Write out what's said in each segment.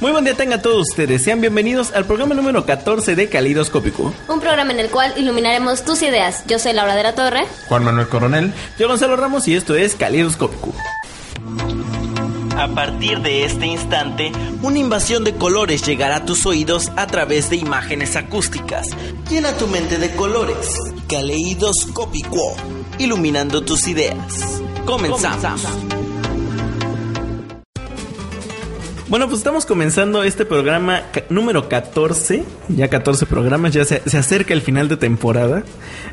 muy buen día tengan todos ustedes, sean bienvenidos al programa número 14 de Calidoscópico. Un programa en el cual iluminaremos tus ideas. Yo soy Laura de la Torre. Juan Manuel Coronel. Yo Gonzalo Ramos y esto es Calidoscópico. A partir de este instante, una invasión de colores llegará a tus oídos a través de imágenes acústicas. Llena tu mente de colores. Caleidoscópico, iluminando tus ideas. Comenzamos. Bueno, pues estamos comenzando este programa número 14. Ya 14 programas, ya se, se, acerca el final de temporada.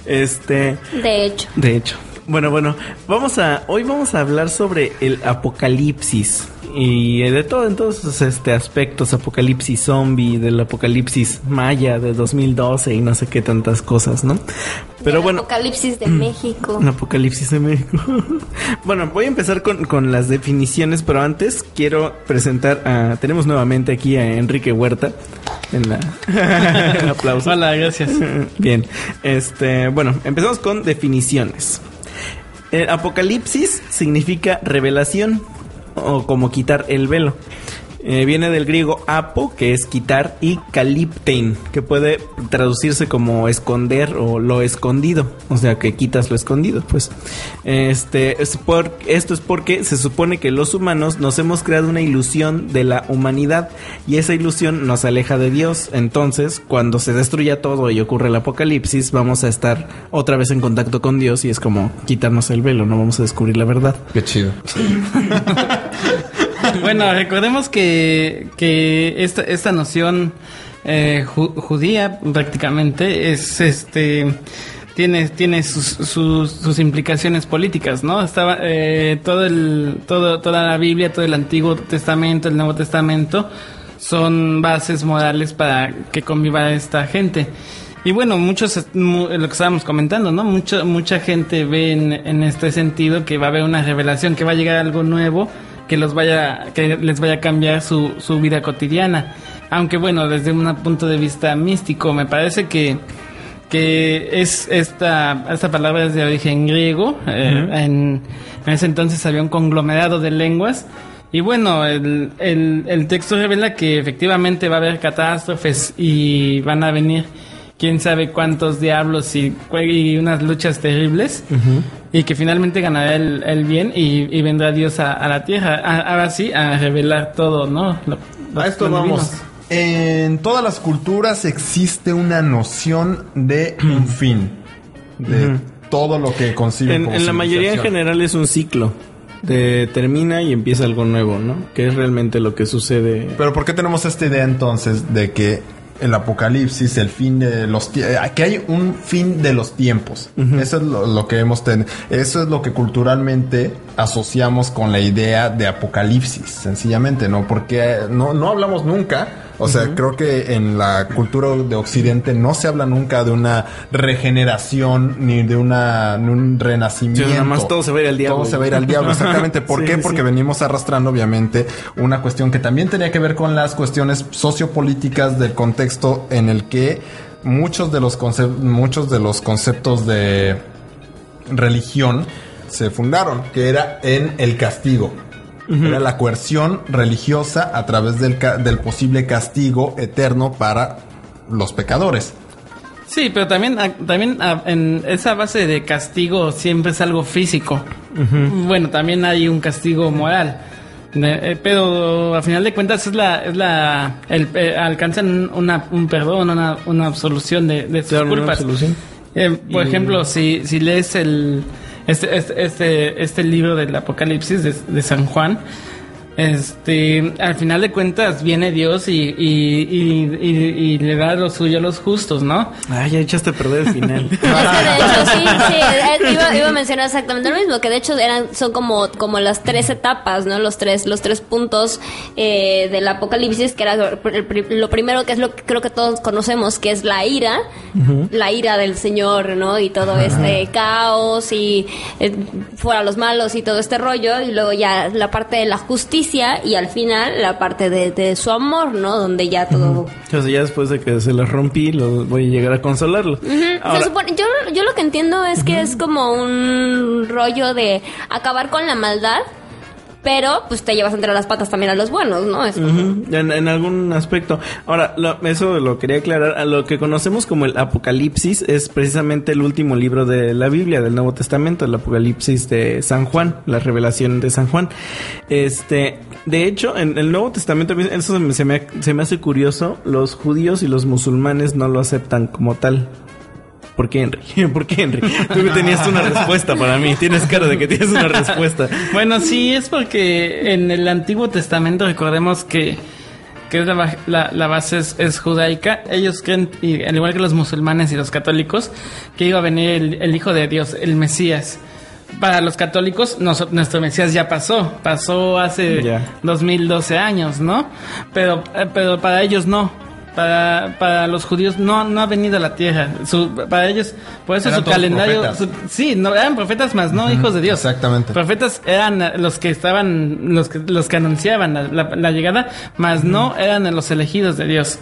Este. De hecho. De hecho. Bueno, bueno, vamos a. Hoy vamos a hablar sobre el apocalipsis y de todo en todos esos este, aspectos, apocalipsis zombie, del apocalipsis maya de 2012 y no sé qué tantas cosas, ¿no? Pero bueno. Apocalipsis de México. Un apocalipsis de México. bueno, voy a empezar con, con, las definiciones, pero antes quiero presentar a. Tenemos nuevamente aquí a Enrique Huerta. En la. aplauso. Hola, gracias. Bien. Este, bueno, empezamos con definiciones. El apocalipsis significa revelación o como quitar el velo. Eh, viene del griego apo, que es quitar, y kaliptein, que puede traducirse como esconder o lo escondido. O sea, que quitas lo escondido, pues. Este, es por, esto es porque se supone que los humanos nos hemos creado una ilusión de la humanidad y esa ilusión nos aleja de Dios. Entonces, cuando se destruya todo y ocurre el apocalipsis, vamos a estar otra vez en contacto con Dios y es como quitarnos el velo, no vamos a descubrir la verdad. Qué chido. bueno, recordemos que, que esta, esta noción eh, judía prácticamente es este tiene tiene sus, sus, sus implicaciones políticas, ¿no? Estaba eh, todo el todo toda la Biblia, todo el Antiguo Testamento, el Nuevo Testamento son bases morales para que conviva esta gente. Y bueno, muchos, lo que estábamos comentando, ¿no? Mucha, mucha gente ve en, en este sentido que va a haber una revelación, que va a llegar algo nuevo que los vaya que les vaya a cambiar su, su vida cotidiana. Aunque bueno desde un punto de vista místico me parece que que es esta esta palabra es de origen griego. Eh, en, en, ese entonces había un conglomerado de lenguas. Y bueno el, el, el texto revela que efectivamente va a haber catástrofes y van a venir quién sabe cuántos diablos y, y unas luchas terribles y que finalmente ganará el, bien y, vendrá Dios a, la tierra. ahora sí, a revelar todo, ¿no? a esto vamos. En todas las culturas existe una noción de un fin, de todo lo que conciben en, en la mayoría en general es un ciclo. De, termina y empieza algo nuevo, ¿no? Que es realmente lo que sucede. Pero ¿por qué tenemos esta idea entonces de que el apocalipsis, el fin de los eh, que hay un fin de los tiempos. Eso es lo, que hemos tenido, eso es lo que culturalmente asociamos con la idea de apocalipsis, sencillamente, ¿no? Porque no, no hablamos nunca o sea, creo que en la cultura de Occidente no se habla nunca de una regeneración ni de una, un renacimiento. nada más todo se va a ir al diablo. Todo se va a ir al diablo, exactamente. ¿Por qué? Porque venimos arrastrando, obviamente, una cuestión que también tenía que ver con las cuestiones sociopolíticas del contexto en el que muchos de los, muchos de los conceptos de religión se fundaron, que era en el castigo. Era la coerción religiosa a través del, del posible castigo eterno para los pecadores. Sí, pero también, ah, también ah, en esa base de castigo siempre es algo físico. Bueno, también hay un castigo moral. Eh, pero a final de cuentas es la, es la, el, eh, alcanzan una, un perdón, una, una absolución de, de sus culpas. Eh, por ejemplo, si, si lees el, este, este, este, este libro del Apocalipsis de, San Juan, este, al final de cuentas viene Dios y, y, y, y- y le da lo suyo a los justos, ¿no? Ay, ya echaste a perder el final. Es que de hecho sí, sí, eh, iba, iba a mencionar exactamente lo mismo, que de hecho eran, son como, como las tres etapas, ¿no? Los tres, los tres puntos eh, del apocalipsis, que era lo, el pri- lo primero que es lo que creo que todos conocemos, que es la ira, la ira del Señor, ¿no? Y todo este caos y eh, fuera los malos y todo este rollo, y luego ya la parte de la justicia y al final la parte de, de su amor, ¿no? Donde ya todo ya después de que se los rompí, lo, voy a llegar a consolarlo. Ahora, supone- yo, yo lo que entiendo es que es como un rollo de acabar con la maldad, pero pues te llevas entre las patas también a los buenos, ¿no? En, algún aspecto. Ahora, lo- eso lo quería aclarar. A lo que conocemos como el Apocalipsis es precisamente el último libro de la Biblia, del Nuevo Testamento, el Apocalipsis de San Juan, la revelación de San Juan. Este, de hecho, en el Nuevo Testamento, eso se me hace curioso, los judíos y los musulmanes no lo aceptan como tal. ¿Por qué, Henry? ¿Por qué, Henry? Tú que tenías una respuesta para mí. Tienes cara de que tienes una respuesta. Bueno, sí, es porque en el Antiguo Testamento recordemos que, que la, la- la base es, es judaica. Ellos creen, y al igual que los musulmanes y los católicos, que iba a venir el, el Hijo de Dios, el Mesías. Para los católicos, nos- nuestro Mesías ya pasó, pasó hace Ya. 2012 años, ¿no? Pero, eh, pero para ellos no. Para, para los judíos no, no ha venido a la tierra. Su- para ellos, por eso Eran su calendario. su- sí, no, eran profetas más, no hijos de Dios. exactamente. Profetas eran los que estaban, los que, los que anunciaban la, la- la llegada, más no eran los elegidos de Dios.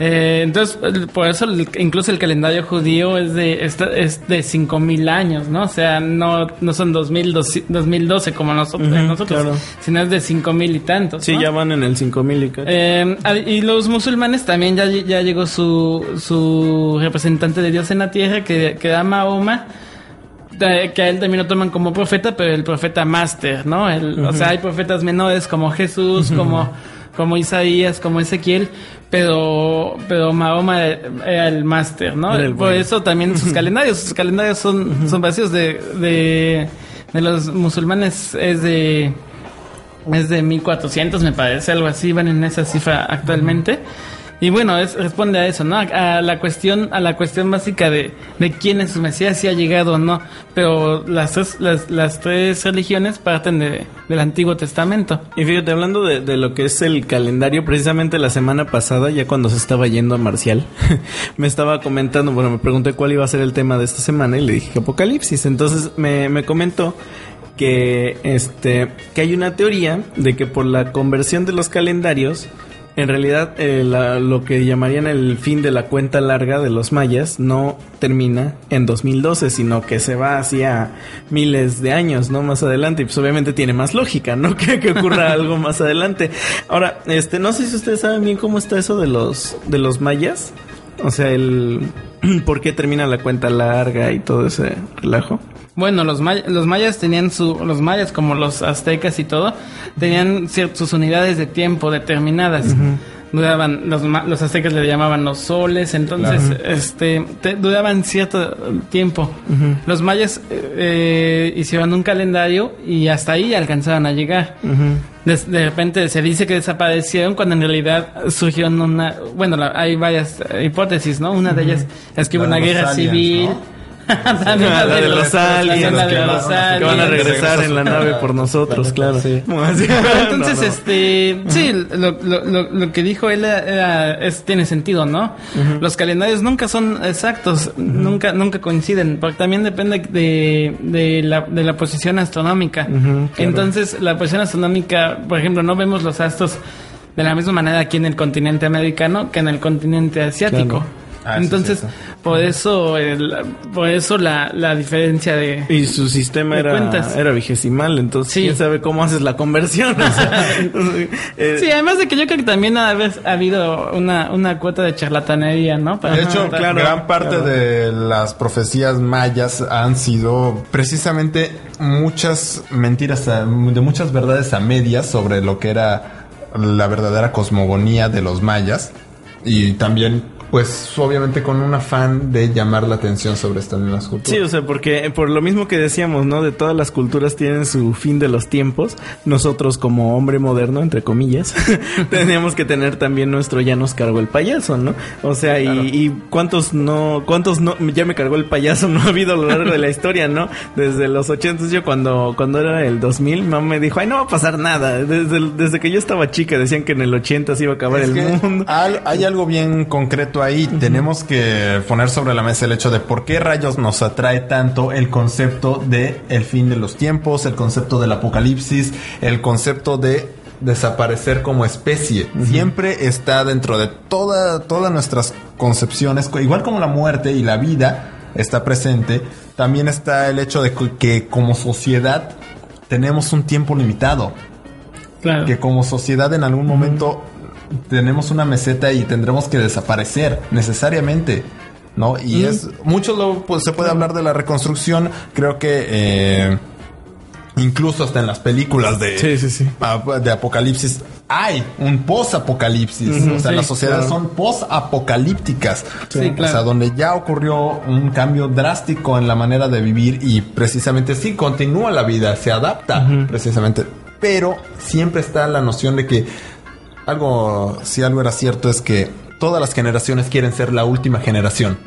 Eh, entonces, por eso el- incluso el calendario judío es de esta- es de 5000 años, ¿no? O sea, no, no son 2012, 2012 como nosotros, Ujú, nosotros claro. sino es de 5000 y tantos. Sí, ¿no? ya van en el 5000 y ca- Eh, y los musulmanes también ya, ya llegó su, su representante de Dios en la tierra, que, que era Mahoma, que a él también lo toman como profeta, pero el profeta máster, ¿no? El- O sea, hay profetas menores como Jesús, como, como Isaías, como Ezequiel, pero, pero Mahoma era el máster, ¿no? El Por eso también sus calendarios, sus calendarios son, son vacíos de, de, de los musulmanes, es de... Es de 1400, me parece, algo así, van en esa cifra actualmente. Y bueno, es, responde a eso, ¿no? A, la cuestión, a la cuestión básica de, de quién es su Mesías, si ha llegado o no. Pero las tres, las, las tres religiones parten de, del Antiguo Testamento. Y fíjate, hablando de, de lo que es el calendario, precisamente la semana pasada, ya cuando se estaba yendo a Marcial, me estaba comentando, bueno, me pregunté cuál iba a ser el tema de esta semana y le dije que Apocalipsis. Entonces me, me comentó que este que hay una teoría de que por la conversión de los calendarios en realidad eh, la- lo que llamarían el fin de la cuenta larga de los mayas no termina en 2012 sino que se va hacia miles de años no más adelante. Y pues obviamente tiene más lógica no que, que ocurra algo más adelante. Ahora este no sé si ustedes saben bien cómo está eso de los de los mayas. O sea el por qué termina la cuenta larga y todo ese relajo Bueno, los, may- los mayas tenían su, los mayas como los aztecas y todo, tenían cier- sus unidades de tiempo determinadas. Ma- los aztecas le llamaban los soles, entonces, este, te- duraban cierto tiempo. Los mayas eh, hicieron un calendario y hasta ahí alcanzaban a llegar. De repente se dice que desaparecieron cuando en realidad surgieron una, bueno, la- hay varias eh, hipótesis, ¿no? Una de ellas es que hubo una los guerra aliens, civil. ¿no? La de los aliens, la de que, los van- que van a regresar en la nave por nosotros, claro. Entonces, No, no. este, sí, lo, lo, lo, lo que dijo él era- es, tiene sentido, ¿no? Los calendarios nunca son exactos, nunca, nunca coinciden, porque también depende de, de, la, de la posición astronómica. Claro. Entonces, la posición astronómica, por ejemplo, no vemos los astros de la misma manera aquí en el continente americano que en el continente asiático. Claro. Ah, sí, Entonces, por eso, el- por eso la, la diferencia de, Y su sistema ¿Me era, cuentas? era vigesimal, entonces Sí. quién sabe cómo haces la conversión. O sea, eh, Sí, además de que yo creo que también ha, habido una, una cuota de charlatanería, ¿no? Para- De hecho, claro, gran parte claro. de las profecías mayas han sido precisamente muchas mentiras, a- de muchas verdades a medias sobre lo que era la verdadera cosmogonía de los mayas y también pues obviamente con un afán de llamar la atención sobre estas mismas culturas. Sí, o sea, porque por lo mismo que decíamos, ¿no? De todas las culturas tienen su fin de los tiempos. Nosotros como hombre moderno, entre comillas, teníamos que tener también nuestro ya nos cargó el payaso, ¿no? O sea, y, y cuántos no, cuántos no, ya me cargó el payaso no ha habido a lo largo de la historia, ¿no? Desde los 80 yo cuando, cuando era el 2000, mamá me dijo, ay, no va a pasar nada. Desde, desde que yo estaba chica decían que en el 80 se iba a acabar Es el mundo. al- hay algo bien concreto ahí. Tenemos que poner sobre la mesa el hecho de por qué rayos nos atrae tanto el concepto de el fin de los tiempos, el concepto del apocalipsis, el concepto de desaparecer como especie. Siempre está dentro de toda, todas nuestras concepciones, co- igual como la muerte y la vida está presente, también está el hecho de que- que como sociedad tenemos un tiempo limitado Claro. que como sociedad en algún momento tenemos una meseta y tendremos que desaparecer necesariamente. ¿No? Y es. Mucho lo, pues, se puede hablar de la reconstrucción. Creo que. eh, incluso hasta en las películas de. Sí, sí, sí. ap- De apocalipsis. Hay un post-apocalipsis. O sea, las sociedades claro. son post-apocalípticas. Sí, O claro. sea, donde ya ocurrió un cambio drástico en la manera de vivir y precisamente sí continúa la vida, se adapta precisamente. Pero siempre está la noción de que algo, si algo era cierto es que todas las generaciones quieren ser la última generación.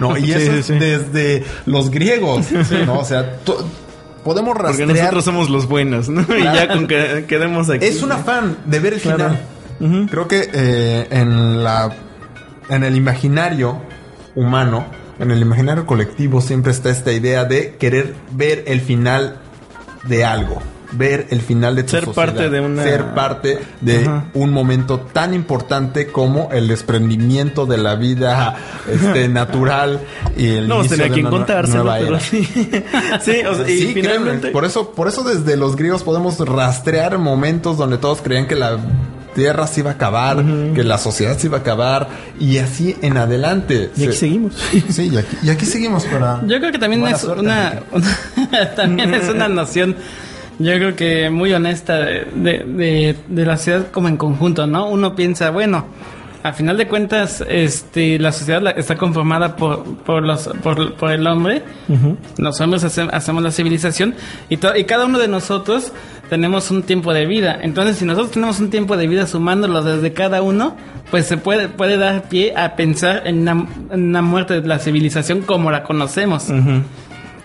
¿no? Y Sí, eso es sí. desde los griegos, ¿no? O sea, podemos Porque rastrear. nosotros somos los buenos, ¿no? Y ya con que quedemos aquí. Es un afán de ver el Claro. final. Creo que eh, en la en el imaginario humano, en el imaginario colectivo siempre está esta idea de querer ver el final de algo, ver el final de tu Ser sociedad, parte de una- ser parte de Ajá. un momento tan importante como el desprendimiento de la vida este natural y el No vamos a inicio tener de quien una nue- contárselo, nueva pero sí. sí, o sea, y Sí, créeme, finalmente. por eso, por eso desde los griegos podemos rastrear momentos donde todos creían que la tierra se iba a acabar, que la sociedad se iba a acabar, y así en adelante. Y aquí Se- seguimos. Sí, y aquí, y aquí seguimos para. Yo creo que también es suerte, una, también es una noción, yo creo que muy honesta de, de, de- de la sociedad como en conjunto, ¿no? Uno piensa, bueno, a final de cuentas, este, la sociedad está conformada por, por los, por, por el hombre. Los hombres hace- hacemos la civilización y, to- y cada uno de nosotros tenemos un tiempo de vida. Entonces, si nosotros tenemos un tiempo de vida sumándolo desde cada uno, pues se puede, puede dar pie a pensar en una, en una muerte de la civilización como la conocemos.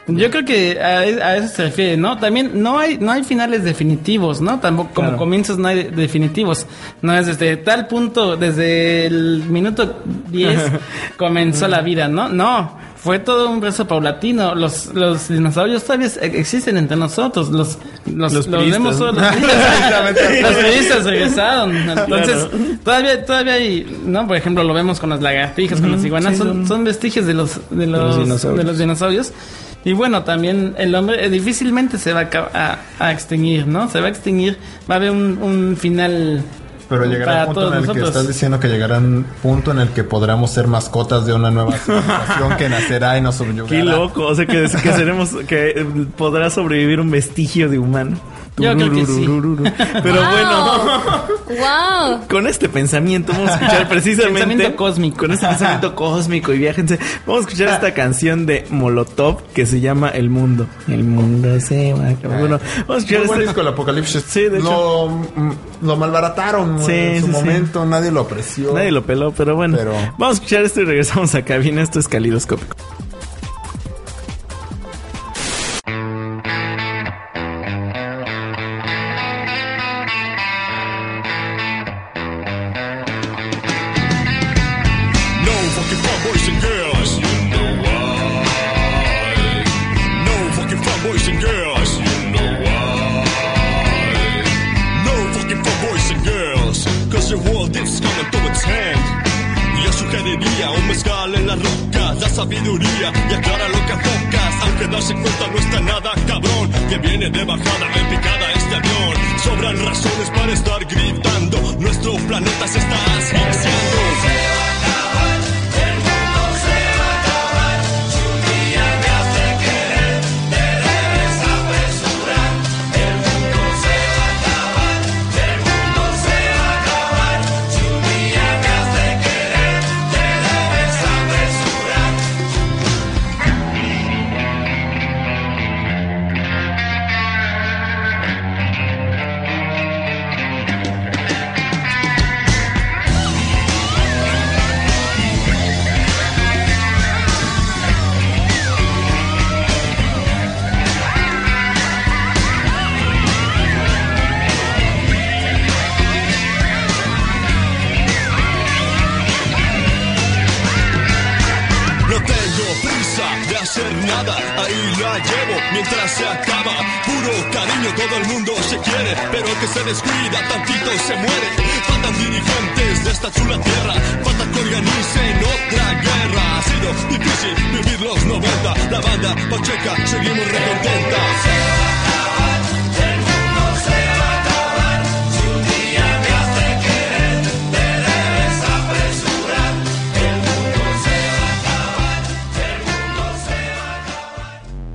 Yo creo que a, a eso se refiere, ¿no? También no hay no hay finales definitivos, ¿no? Tampoco como Claro. comienzos no hay de- definitivos. No es desde tal punto, desde el minuto 10 comenzó la vida, ¿no? No, fue todo un proceso paulatino. Los, los dinosaurios todavía ex- existen entre nosotros. Los, los, Los los vemos solo los priistas regresaron. Entonces, todavía, todavía hay, ¿no? Por ejemplo, lo vemos con las lagartijas, con las iguanas. sí, son, son- vestigios de los, de los, los dinosaurios. de los dinosaurios. Y bueno, también el hombre eh, difícilmente se va a, a, a extinguir, ¿no? Se va a extinguir, va a haber un, un final Pero llegará un punto en el que estás diciendo que llegará un punto en el que podremos ser mascotas de una nueva civilización que nacerá y nos subyugará. Qué loco. O sea, que, que seremos. Que podrá sobrevivir un vestigio de humano. Yo creo que sí. Pero bueno. ¡Wow! Con este pensamiento vamos a escuchar precisamente Pensamiento cósmico. Con este pensamiento cósmico y viajense. Vamos a escuchar esta canción de Molotov que se llama El Mundo. El mundo se va a acabar. Bueno, vamos a Muy escuchar buen este disco el Apocalipsis. Sí, de Lo, mm, lo malbarataron Sí, en su sí, sí. momento, nadie lo apreció. Nadie lo peló, pero bueno. Pero- Vamos a escuchar esto y regresamos acá. Bien, esto es calidoscópico.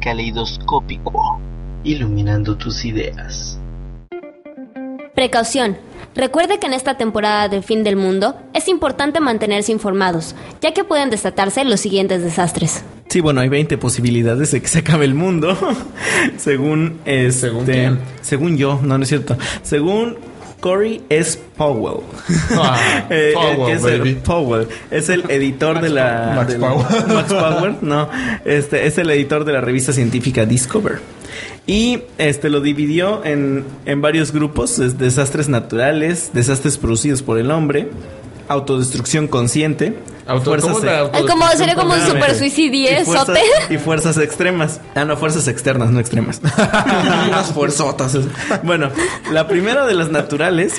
Caleidoscópico, iluminando tus ideas. Precaución. Recuerde que en esta temporada del fin del mundo es importante mantenerse informados, ya que pueden desatarse los siguientes desastres. Sí, bueno, hay 20 posibilidades de que se acabe el mundo. según este, ¿Según quién? según yo, no, no es cierto. Según Corey S. Powell. Ah, Eh, Powell, que es el-. Powell. Es el editor de la. Max Powell. Max Power, no. Este es el editor de la revista científica Discover. Y este lo dividió en, en varios grupos: es- desastres naturales, desastres producidos por el hombre, autodestrucción consciente, Auto- fuerzas ¿cómo e- como, sería como un super suicidio, y fuerzas, sote. y fuerzas extremas. Ah, no, fuerzas externas, no extremas. Unas fuerzotas. Bueno, la primera de las naturales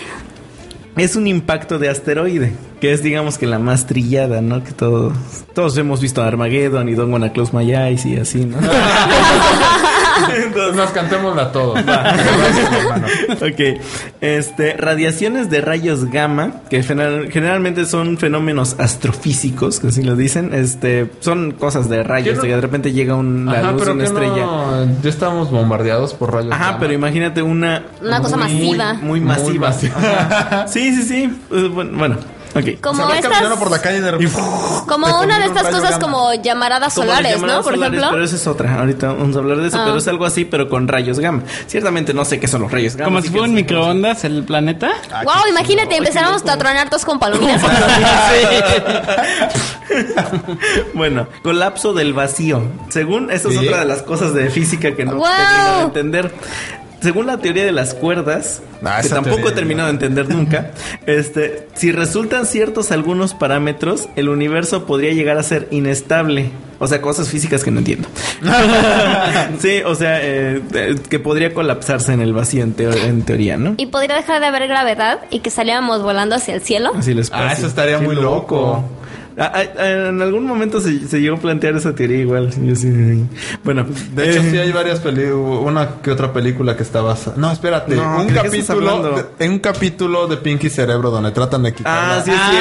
es un impacto de asteroide, que es digamos que la más trillada, ¿no? Que todos, todos hemos visto Armageddon y Don't Wanna Close My Eyes y así, ¿no? Entonces nos cantémosla todos. ok. Este, radiaciones de rayos gamma, que general- generalmente son fenómenos astrofísicos, que así lo dicen. Este, son cosas de rayos, de repente llega una Ajá, luz, pero una estrella. no, ya estábamos bombardeados por rayos. Ajá, gamma. pero imagínate una... Una cosa muy- masiva. Muy, Muy masiva. masiva. Ajá. Sí, sí, sí. Eh, Bueno, bueno, ok. Como O sea, vas estas, caminando por la calle de repente... como una de estas cosas gamma. como llamaradas Como solares, ¿no? Por solares, ejemplo. Pero esa es otra. Ahorita vamos a hablar de eso. Ah. Pero es algo así, pero con rayos gamma. Ciertamente no sé qué son los rayos gamma. Como si que fuera un sí, microondas el planeta. Wow, imagínate, empezáramos a tronar todos con palomitas. bueno, colapso del vacío. Según, esta es Sí. otra de las cosas de física que no Wow. entender. Según la teoría de las cuerdas, Ah, que tampoco teoría, he terminado de entender nunca, este, si resultan ciertos algunos parámetros, el universo podría llegar a ser inestable. O sea, cosas físicas que no entiendo. sí, o sea, eh, eh, que podría colapsarse en el vacío en, teo- en teoría, ¿no? y podría dejar de haber gravedad y que saliéramos volando hacia el cielo. Así les Ah, eso estaría muy loco. En algún momento se, se llegó a plantear esa teoría igual. Yo sí, bueno, De hecho, eh, sí hay varias películas, una que otra película que está basada. No, espérate, No, un ¿de qué estás capítulo, en un capítulo de Pinky Cerebro donde tratan de quitar. Ah, sí es Ah,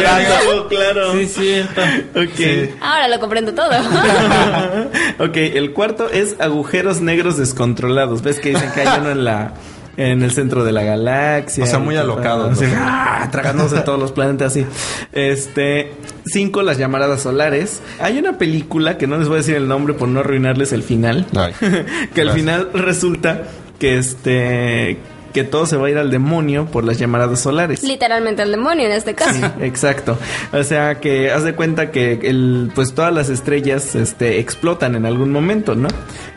cierto, claro. Sí, cierto. Ok. Sí. Ahora lo comprendo todo. ok, el cuarto es agujeros negros descontrolados. ¿Ves que dicen que hay uno en la en el centro de la galaxia? O sea, muy así, ¿no? ¡ah! tragándose todos los planetas así. Este, cinco las llamaradas solares. Hay una película que no les voy a decir el nombre por no arruinarles el final. Ay, que al final resulta que este que todo se va a ir al demonio por las llamaradas solares. Literalmente el demonio en este caso. Exacto. O sea que haz de cuenta que el, pues todas las estrellas este, explotan en algún momento, ¿no?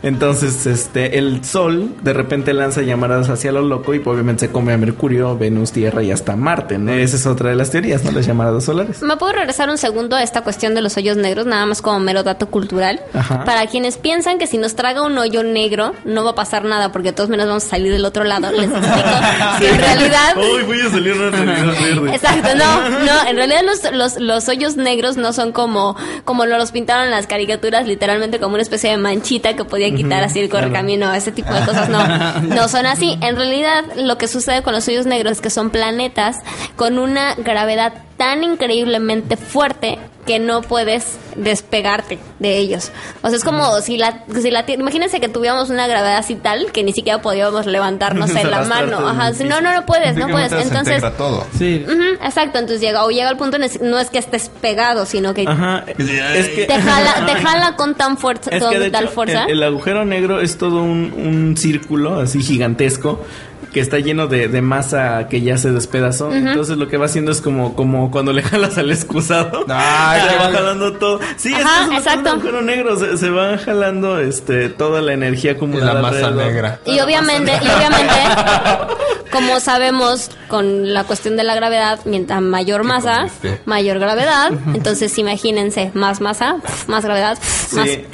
Entonces, este, el Sol de repente lanza llamaradas hacia lo loco y pues, obviamente se come a Mercurio, Venus, Tierra y hasta Marte. ¿no? Esa es otra de las teorías, ¿no? Las llamaradas solares. ¿Me puedo regresar un segundo a esta cuestión de los hoyos negros, nada más como mero dato cultural? Ajá. Para quienes piensan que si nos traga un hoyo negro no va a pasar nada porque todos menos vamos a salir del otro lado, les en realidad... Voy a salir una realidad verde. Exacto, no, no, en realidad los, los, los hoyos negros no son como, como lo los pintaron en las caricaturas, literalmente como una especie de manchita que podía quitar así el correcamino, ese tipo de cosas, no, no son así. En realidad lo que sucede con los hoyos negros es que son planetas con una gravedad tan increíblemente fuerte que no puedes despegarte de ellos. O sea, es como si la, si la Tierra- imagínense que tuviéramos una gravedad así tal que ni siquiera podíamos levantarnos en la mano. Ajá, si no, no, no puedes, no puedes. Entonces, todo. Sí. Exacto, entonces llega o llega al punto en el- no es que estés pegado, sino que Ajá. Es que te jala, te jala con tan fuerza, con tal hecho, fuerza. el, el agujero negro es todo un, un círculo así gigantesco que está lleno de, de masa que ya se despedazó. Entonces lo que va haciendo es como, como cuando le jalas al excusado. Ay, se va jalando todo. Sí, es, Ajá, es un- exacto. un agujero negro. Se, se va jalando este toda la energía acumulada. la masa alrededor. negra. y obviamente, y obviamente, como sabemos con la cuestión de la gravedad, mientras mayor masa, mayor gravedad. Entonces imagínense, más masa, más gravedad, más Sí.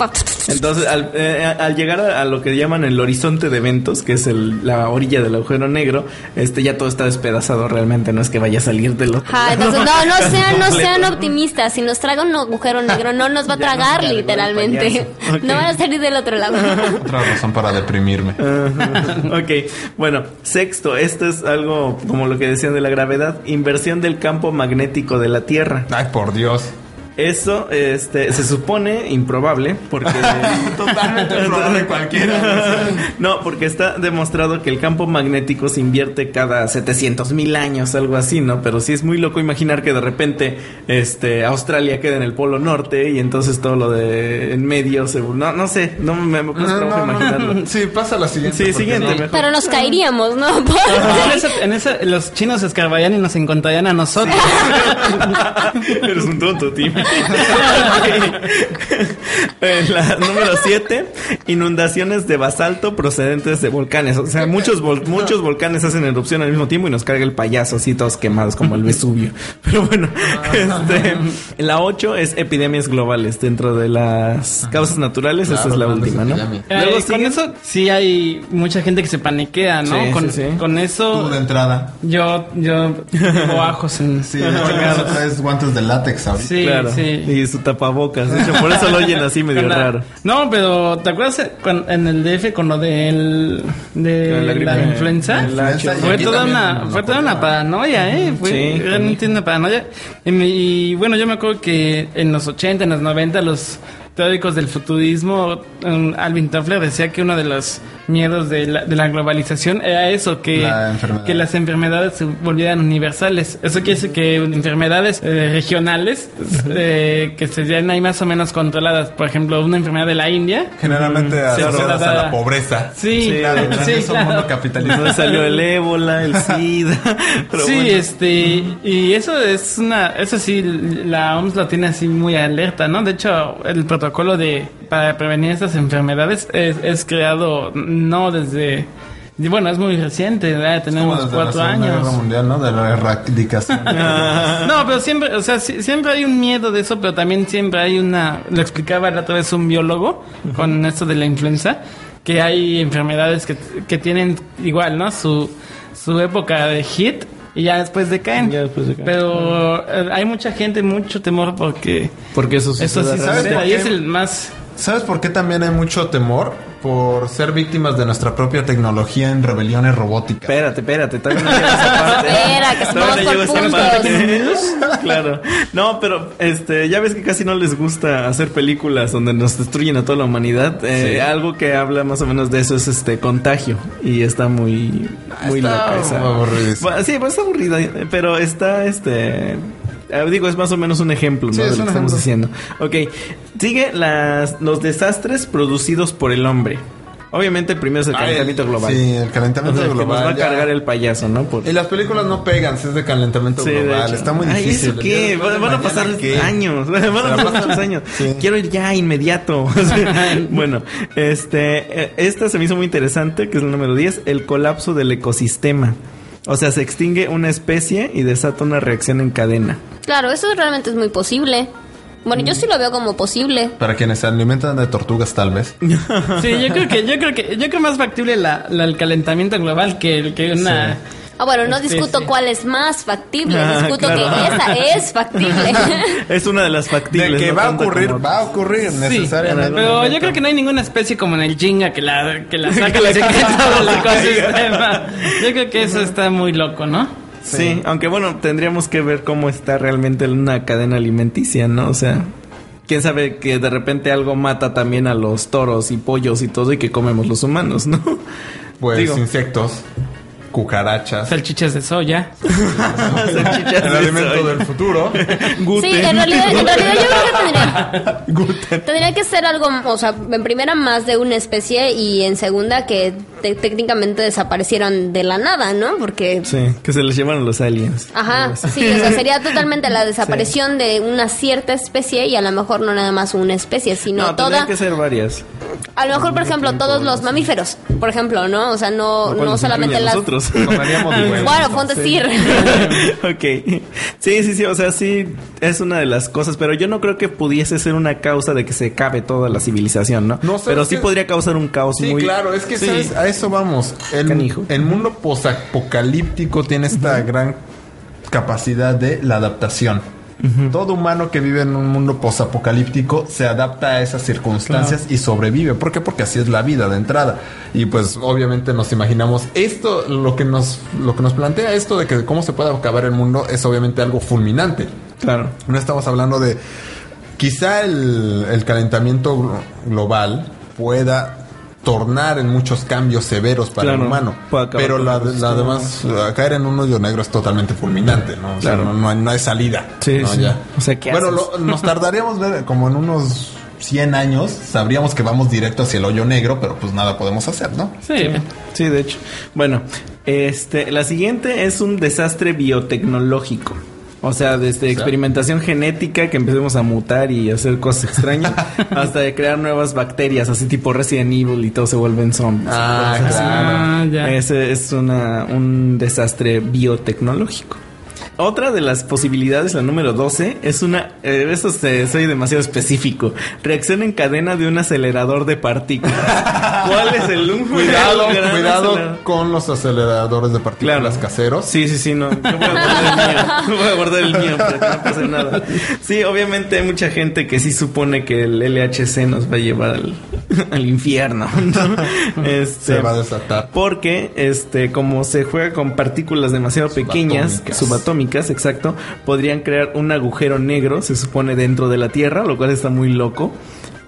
Entonces, al, eh, al llegar a, lo que llaman el horizonte de eventos, que es el- la orilla del agujero negro, este ya todo está despedazado realmente, no es que vaya a salir del otro. Ajá, entonces, no, no sean, no sean optimistas. Si nos traga un agujero negro, no nos va a tragar literalmente. No van a salir del otro lado. Otra razón para deprimirme. ok, bueno, sexto, esto es algo como lo que decían de la gravedad, inversión del campo magnético de la Tierra. Ay, por Dios. Eso este, se supone improbable porque... Totalmente probable cualquiera. no, porque está demostrado que el campo magnético se invierte cada 700 mil años, algo así, ¿no? Pero sí es muy loco imaginar que de repente este, Australia queda en el polo norte y entonces todo lo de en medio se... No, no sé, no me, me cuesta trabajo imaginarlo. Sí, pasa la siguiente. Sí, siguiente, no- mejor. Pero nos caeríamos, ¿no? En esa, en esa- los chinos escarbarían y nos encontrarían a nosotros. Eres un tonto, Tim. La número 7, inundaciones de basalto procedentes de volcanes. O sea, muchos, vol- muchos volcanes hacen erupción al mismo tiempo y nos carga el payaso así todos quemados como el Vesubio. Pero bueno, este, la 8 es epidemias globales dentro de las causas naturales. esa es la última, ¿no? Eh, Luego con eso sí hay mucha gente que se paniquea, ¿no? Sí, con, sí, sí. con Tú eso de entrada. yo yo tengo ajos en Sí, de hecho, eso traes guantes de látex ahorita. Sí, claro. Sí. Y su tapabocas. De hecho, por eso lo oyen así medio la- raro. No, pero ¿te acuerdas en el DF con lo del de la la, gripe, influenza? el H. Fue toda una fue toda una paranoia, eh, fue Sí, realmente una paranoia. Y, me- y bueno, yo me acuerdo que en los 80, en los 90 los teóricos del futurismo, um, Alvin Toffler decía que uno de los miedos de la, de la globalización era eso, que, La que las enfermedades se volvieran universales. Eso quiere decir que enfermedades eh, regionales eh, que serían ahí más o menos controladas. Por ejemplo, una enfermedad de la India. Generalmente Sí, asociadas claro. a la pobreza. Sí, Claro, sí, gracias a un claro. mundo capitalista. Donde salió el ébola, el SIDA. Pero sí, bueno. este, y eso es una, eso sí, la OMS lo tiene así muy alerta, ¿no? De hecho, el protocolo de, para prevenir estas enfermedades es, es creado no desde, bueno, es muy reciente, unos desde la cuatro Segunda Guerra años. Mundial, ¿no? De la erradicación. No, pero siempre, o sea, siempre hay un miedo de eso, pero también siempre hay una, lo explicaba la otra vez un biólogo con esto de la influenza, que hay enfermedades que, que tienen igual, ¿no? Su, su época de hit y ya después decaen. Ya después decaen. Pero eh, hay mucha gente, mucho temor porque Porque eso eso sí ¿sabes qué? es el más... ¿Sabes por qué también hay mucho temor? Por ser víctimas de nuestra propia tecnología en rebeliones robóticas. Espérate, espérate, todavía no llego a esa parte. Espera, que por parte. claro. No, pero este, ya ves que casi no les gusta hacer películas donde nos destruyen a toda la humanidad. Eh, Algo que habla más o menos de eso es este contagio. Y está muy, muy Está loca esa. Bueno, sí, pues está aburrida. Pero está este. Eh, Digo, es más o menos un ejemplo, ¿no? Sí, de lo que estamos diciendo. Ok. Sigue las, los desastres producidos por el hombre. Obviamente, el primero es el Ay, calentamiento global. Sí, el calentamiento O sea, que global. nos va a ya. cargar el payaso, ¿no? Por... Y las películas no pegan si es de calentamiento Sí, global. Está muy Ay, difícil. ¿eso qué? Van, van a pasar ¿qué? años. Van a pasar muchos años. Sí. Quiero ir ya inmediato. bueno, este, eh, esta se me hizo muy interesante, que es el número 10, el colapso del ecosistema. O sea, se extingue una especie y desata una reacción en cadena. Claro, eso realmente es muy posible. Bueno, yo sí lo veo como posible. Para quienes se alimentan de tortugas, tal vez. Sí, yo creo que, yo creo que, yo creo más factible la, la- el calentamiento global que, que una... Ah, bueno, no Sí, discuto sí. cuál es más factible, Ah, discuto claro. que esa es factible. es una de las factibles. De que no va a ocurrir, como- va a ocurrir Sí, necesariamente. pero yo creo que no hay ninguna especie como en el Jinga que la, que la saca y se quede todo el ecosistema. Yo creo que eso está muy loco, ¿no? Sí, aunque bueno, tendríamos que ver cómo está realmente una cadena alimenticia, ¿no? O sea, quién sabe que de repente algo mata también a los toros y pollos y todo y que comemos los humanos, ¿no? Pues Digo. insectos, cucarachas. Salchichas de soya. Salchichas el de alimento soya. del futuro. Gluten. Sí, en realidad, en realidad yo creo que tendría, tendría que ser algo, o sea, en primera más de una especie y en segunda que te- técnicamente desaparecieran de la nada, ¿no? Porque Sí, que se les llevan los aliens. Ajá, sí, o sea, sería totalmente la desaparición de una cierta especie y a lo mejor no nada más una especie, sino No, toda... que ser varias. A lo mejor, por ejemplo, todos los mamíferos, por ejemplo, ¿no? O sea, no, no solamente las... nosotros. Bueno, fue un decir. ok. Sí, sí, sí. O sea, sí es una de las cosas. Pero yo no creo que pudiese ser una causa de que se acabe toda la civilización, ¿no? No, ¿sabes pero sí podría causar un caos Sí, muy. claro, es que Sí. ¿sabes? A eso vamos. El, mundo posapocalíptico tiene esta gran capacidad de la adaptación. Todo humano que vive en un mundo posapocalíptico se adapta a esas circunstancias y sobrevive. ¿Por qué? Porque así es la vida de entrada. Y pues obviamente nos imaginamos esto, lo que nos, lo que nos plantea esto de que cómo se puede acabar el mundo es obviamente algo fulminante. Claro. No estamos hablando de quizá el, el calentamiento glo- global pueda tornar en muchos cambios severos para Claro, el humano. Pero la, la demás, caer en un hoyo negro es totalmente fulminante, ¿no? O sea, Claro. no, no hay, no hay salida. Sí, ¿no? sí. Ya. O sea, ¿qué bueno, haces? lo- nos tardaríamos ver como en unos 100 años, sabríamos que vamos directo hacia el hoyo negro, pero pues nada podemos hacer, ¿no? Sí. Sí, de hecho. Bueno, este, la siguiente es un desastre biotecnológico. O sea, desde experimentación genética que empecemos a mutar y hacer cosas extrañas, hasta de crear nuevas bacterias, así tipo Resident Evil y todos se vuelven zombies. Ah, así. Ah, ya. Ese es una, un desastre biotecnológico. Otra de las posibilidades, la número 12, es una... eh, eso se- soy demasiado específico. Reacción en cadena de un acelerador de partículas. ¿Cuál es el un Cuidado, el cuidado acelerador? con los aceleradores de partículas Claro. caseros. Sí, sí, sí, no. Yo voy a guardar el mío. Voy a guardar el mío para que no pase nada. Sí, obviamente hay mucha gente que sí supone que el LHC nos va a llevar al, al infierno. ¿no? Este, Se va a desatar. Porque, este, como se juega con partículas demasiado pequeñas, Subatómicas. Exacto, podrían crear un agujero negro, se supone, dentro de la Tierra, lo cual está muy loco.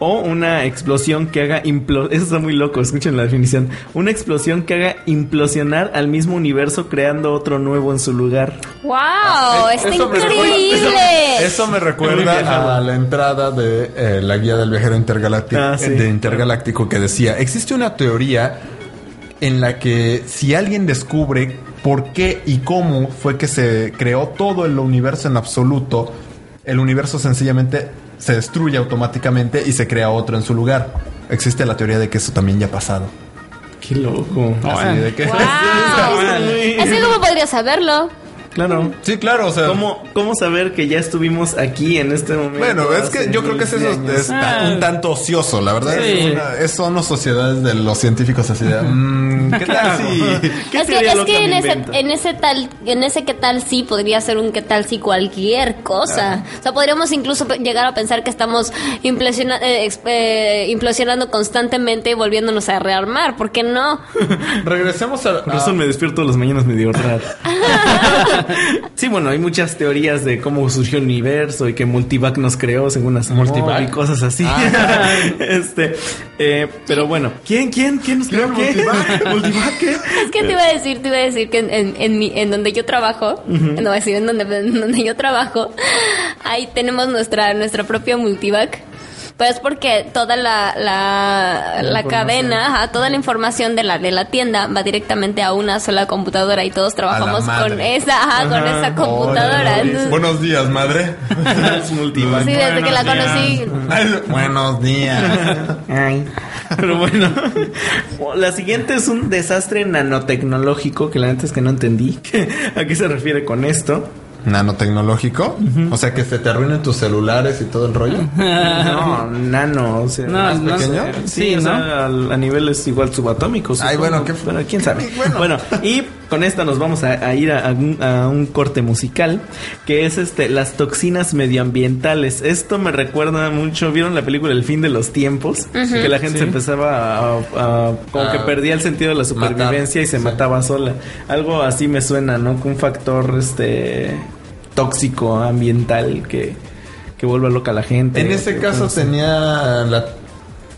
O una explosión que haga implo Eso está muy loco, escuchen la definición. Una explosión que haga implosionar al mismo universo creando otro nuevo en su lugar. ¡Wow! Eh, ¡Está eso me recuerda- increíble! Eso, eso me recuerda a la entrada de eh, la guía del viajero intergaláctico, Ah, sí. de intergaláctico que decía, existe una teoría en la que si alguien descubre por qué y cómo fue que se creó todo el universo en absoluto, el universo sencillamente se destruye automáticamente y se crea otro en su lugar. Existe la teoría de que eso también ya ha pasado. Qué loco. Así de que... ¡Wow! muy- Es que cómo podría saberlo. Claro. Sí, claro, o sea... ¿Cómo, ¿Cómo saber que ya estuvimos aquí en este momento? Bueno, es que yo creo que eso, es Ah. un tanto ocioso, la verdad. Sí. Es, una- es- son las sociedades de los científicos así de... mm, ¿Qué tal si...? ¿Qué es que, es en, ese, en ese tal en ese qué tal sí podría ser un qué tal sí cualquier cosa. O sea, podríamos incluso llegar a pensar que estamos implosiona- eh, eh, implosionando constantemente y volviéndonos a rearmar. ¿Por qué no? Regresemos a... Por eso me despierto las mañanas medio raro. sí, bueno, hay muchas teorías de cómo surgió el universo y que Multivac nos creó según las Multivac. y cosas así. Ah. este, eh, pero bueno, ¿quién, quién, quién nos creó qué? Multivac? Multivac, ¿qué? Es que te iba a decir, te iba a decir que en, en, en mi- en donde yo trabajo, no voy a decir en donde, en donde yo trabajo, ahí tenemos nuestra, nuestra propia multivac. Pues porque toda la, la, la cadena, ajá, toda la información de la, de la tienda va directamente a una sola computadora y todos trabajamos con esa, ajá, con esa computadora. Entonces, Buenos días, madre. Es sí, desde que la conocí, Buenos días. Ay. Pero bueno, la siguiente es un desastre nanotecnológico que la neta es que no entendí. ¿A qué se refiere con esto? ¿Nanotecnológico? O sea, que se te arruinen tus celulares y todo el rollo. No, nano, o sea, No, más no pequeño. sé. Sí, Sí, o ¿no? sea, a, niveles igual subatómicos. Ay, bueno, qué- Bueno, quién sabe. Bueno. Bueno. y con esta nos vamos a, a ir a, a un, a un corte musical que es este las toxinas medioambientales. Esto me recuerda mucho, ¿vieron la película El fin de los tiempos? Que la gente se empezaba a, a- como que perdía el sentido de la supervivencia y se sí. mataba sola. Algo así me suena, ¿no? Que un factor este tóxico ambiental que que vuelva loca a la gente. En ese caso tenía la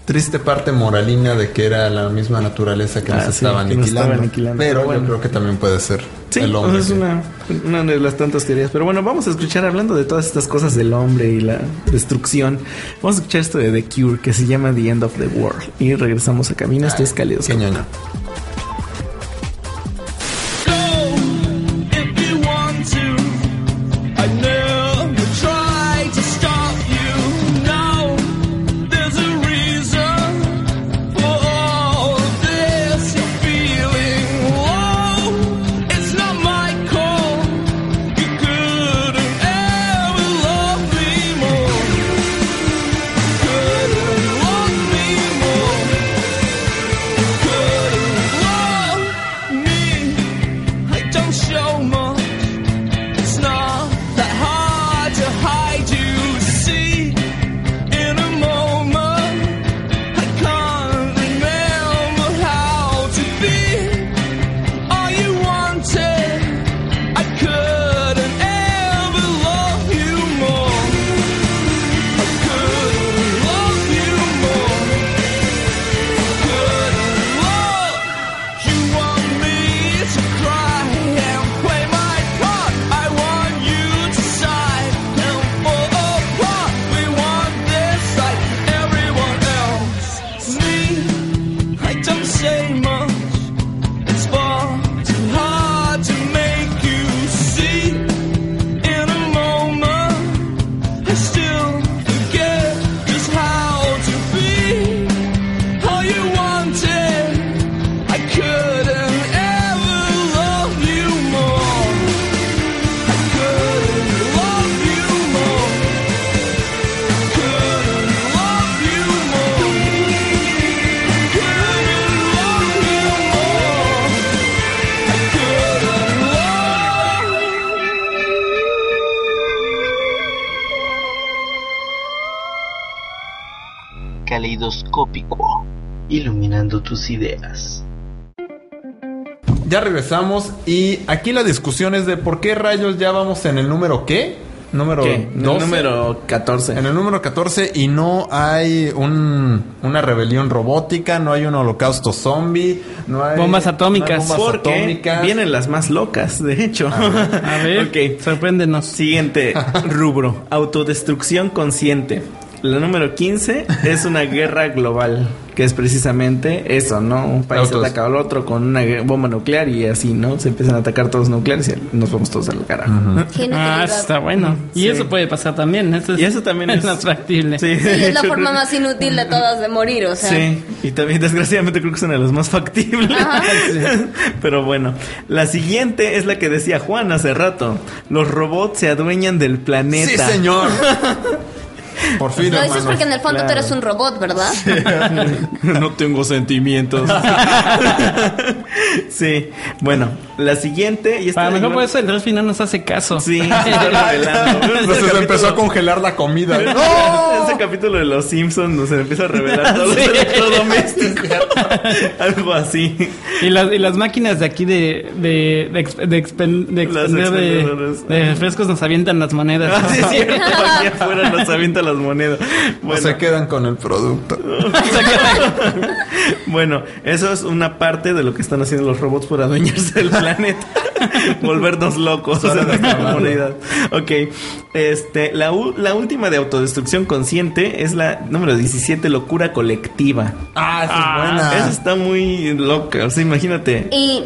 triste parte moralina de que era la misma naturaleza que Ah, nos estaba aniquilando. Pero bueno. yo creo que también puede ser Sí, el hombre. es que- una, una de las tantas teorías. Pero bueno, vamos a escuchar hablando de todas estas cosas del hombre y la destrucción. Vamos a escuchar esto de The Cure que se llama The End of the World. Y regresamos a Camino. Esto es cálido. Ideas. Ya regresamos y aquí la discusión es de por qué rayos ya vamos en el número qué? Número ¿Qué? En el 12. número 14. En el número 14 y no hay un, una rebelión robótica, no hay un holocausto zombie, no hay Bombas atómicas. no hay bombas Porque atómicas. vienen las más locas, de hecho. A ver, ok. sorpréndenos. Siguiente rubro. Autodestrucción consciente. La número 15 es una guerra global, que es precisamente eso, ¿no? Un país Autos. ataca al otro con una bomba nuclear y así, ¿no? Se empiezan a atacar todos nucleares y nos vamos todos a la cara. Qué Ah, está bueno. Y Sí. eso puede pasar también. Eso es, Y eso también es- más factible. Sí, Sí, es la forma más inútil de todas de morir, o sea. Sí, y también desgraciadamente creo que es una de las más factibles. Pero bueno, la siguiente es la que decía Juan hace rato. Los robots se adueñan del Sí, planeta. señor. Por fin, Lo dices hermanos. porque en el fondo tú eres un robot, ¿verdad? no tengo sentimientos. sí, bueno, la siguiente y esta A lo mejor por eso el refri no nos hace caso. Sí, se. Entonces Ese empezó a congelar la comida. Ese capítulo de los Simpsons nos empieza a revelar todos los Sí. Algo así. Y las, y las máquinas de aquí de, de, de, exp- de, expen- de de, de refrescos nos avientan las monedas. Ah, sí, es cierto. Aquí afuera nos avienta las monedas. O Bueno, se quedan con el producto. bueno, eso es una parte de lo que están haciendo los robots por adueñarse del planeta. Volvernos locos en nuestra comunidad. Ok. Este, la, la última de autodestrucción consciente es la número 17, locura colectiva. Ah, esa Ah, es buena. Esa está muy loca. O sea, imagínate. Y,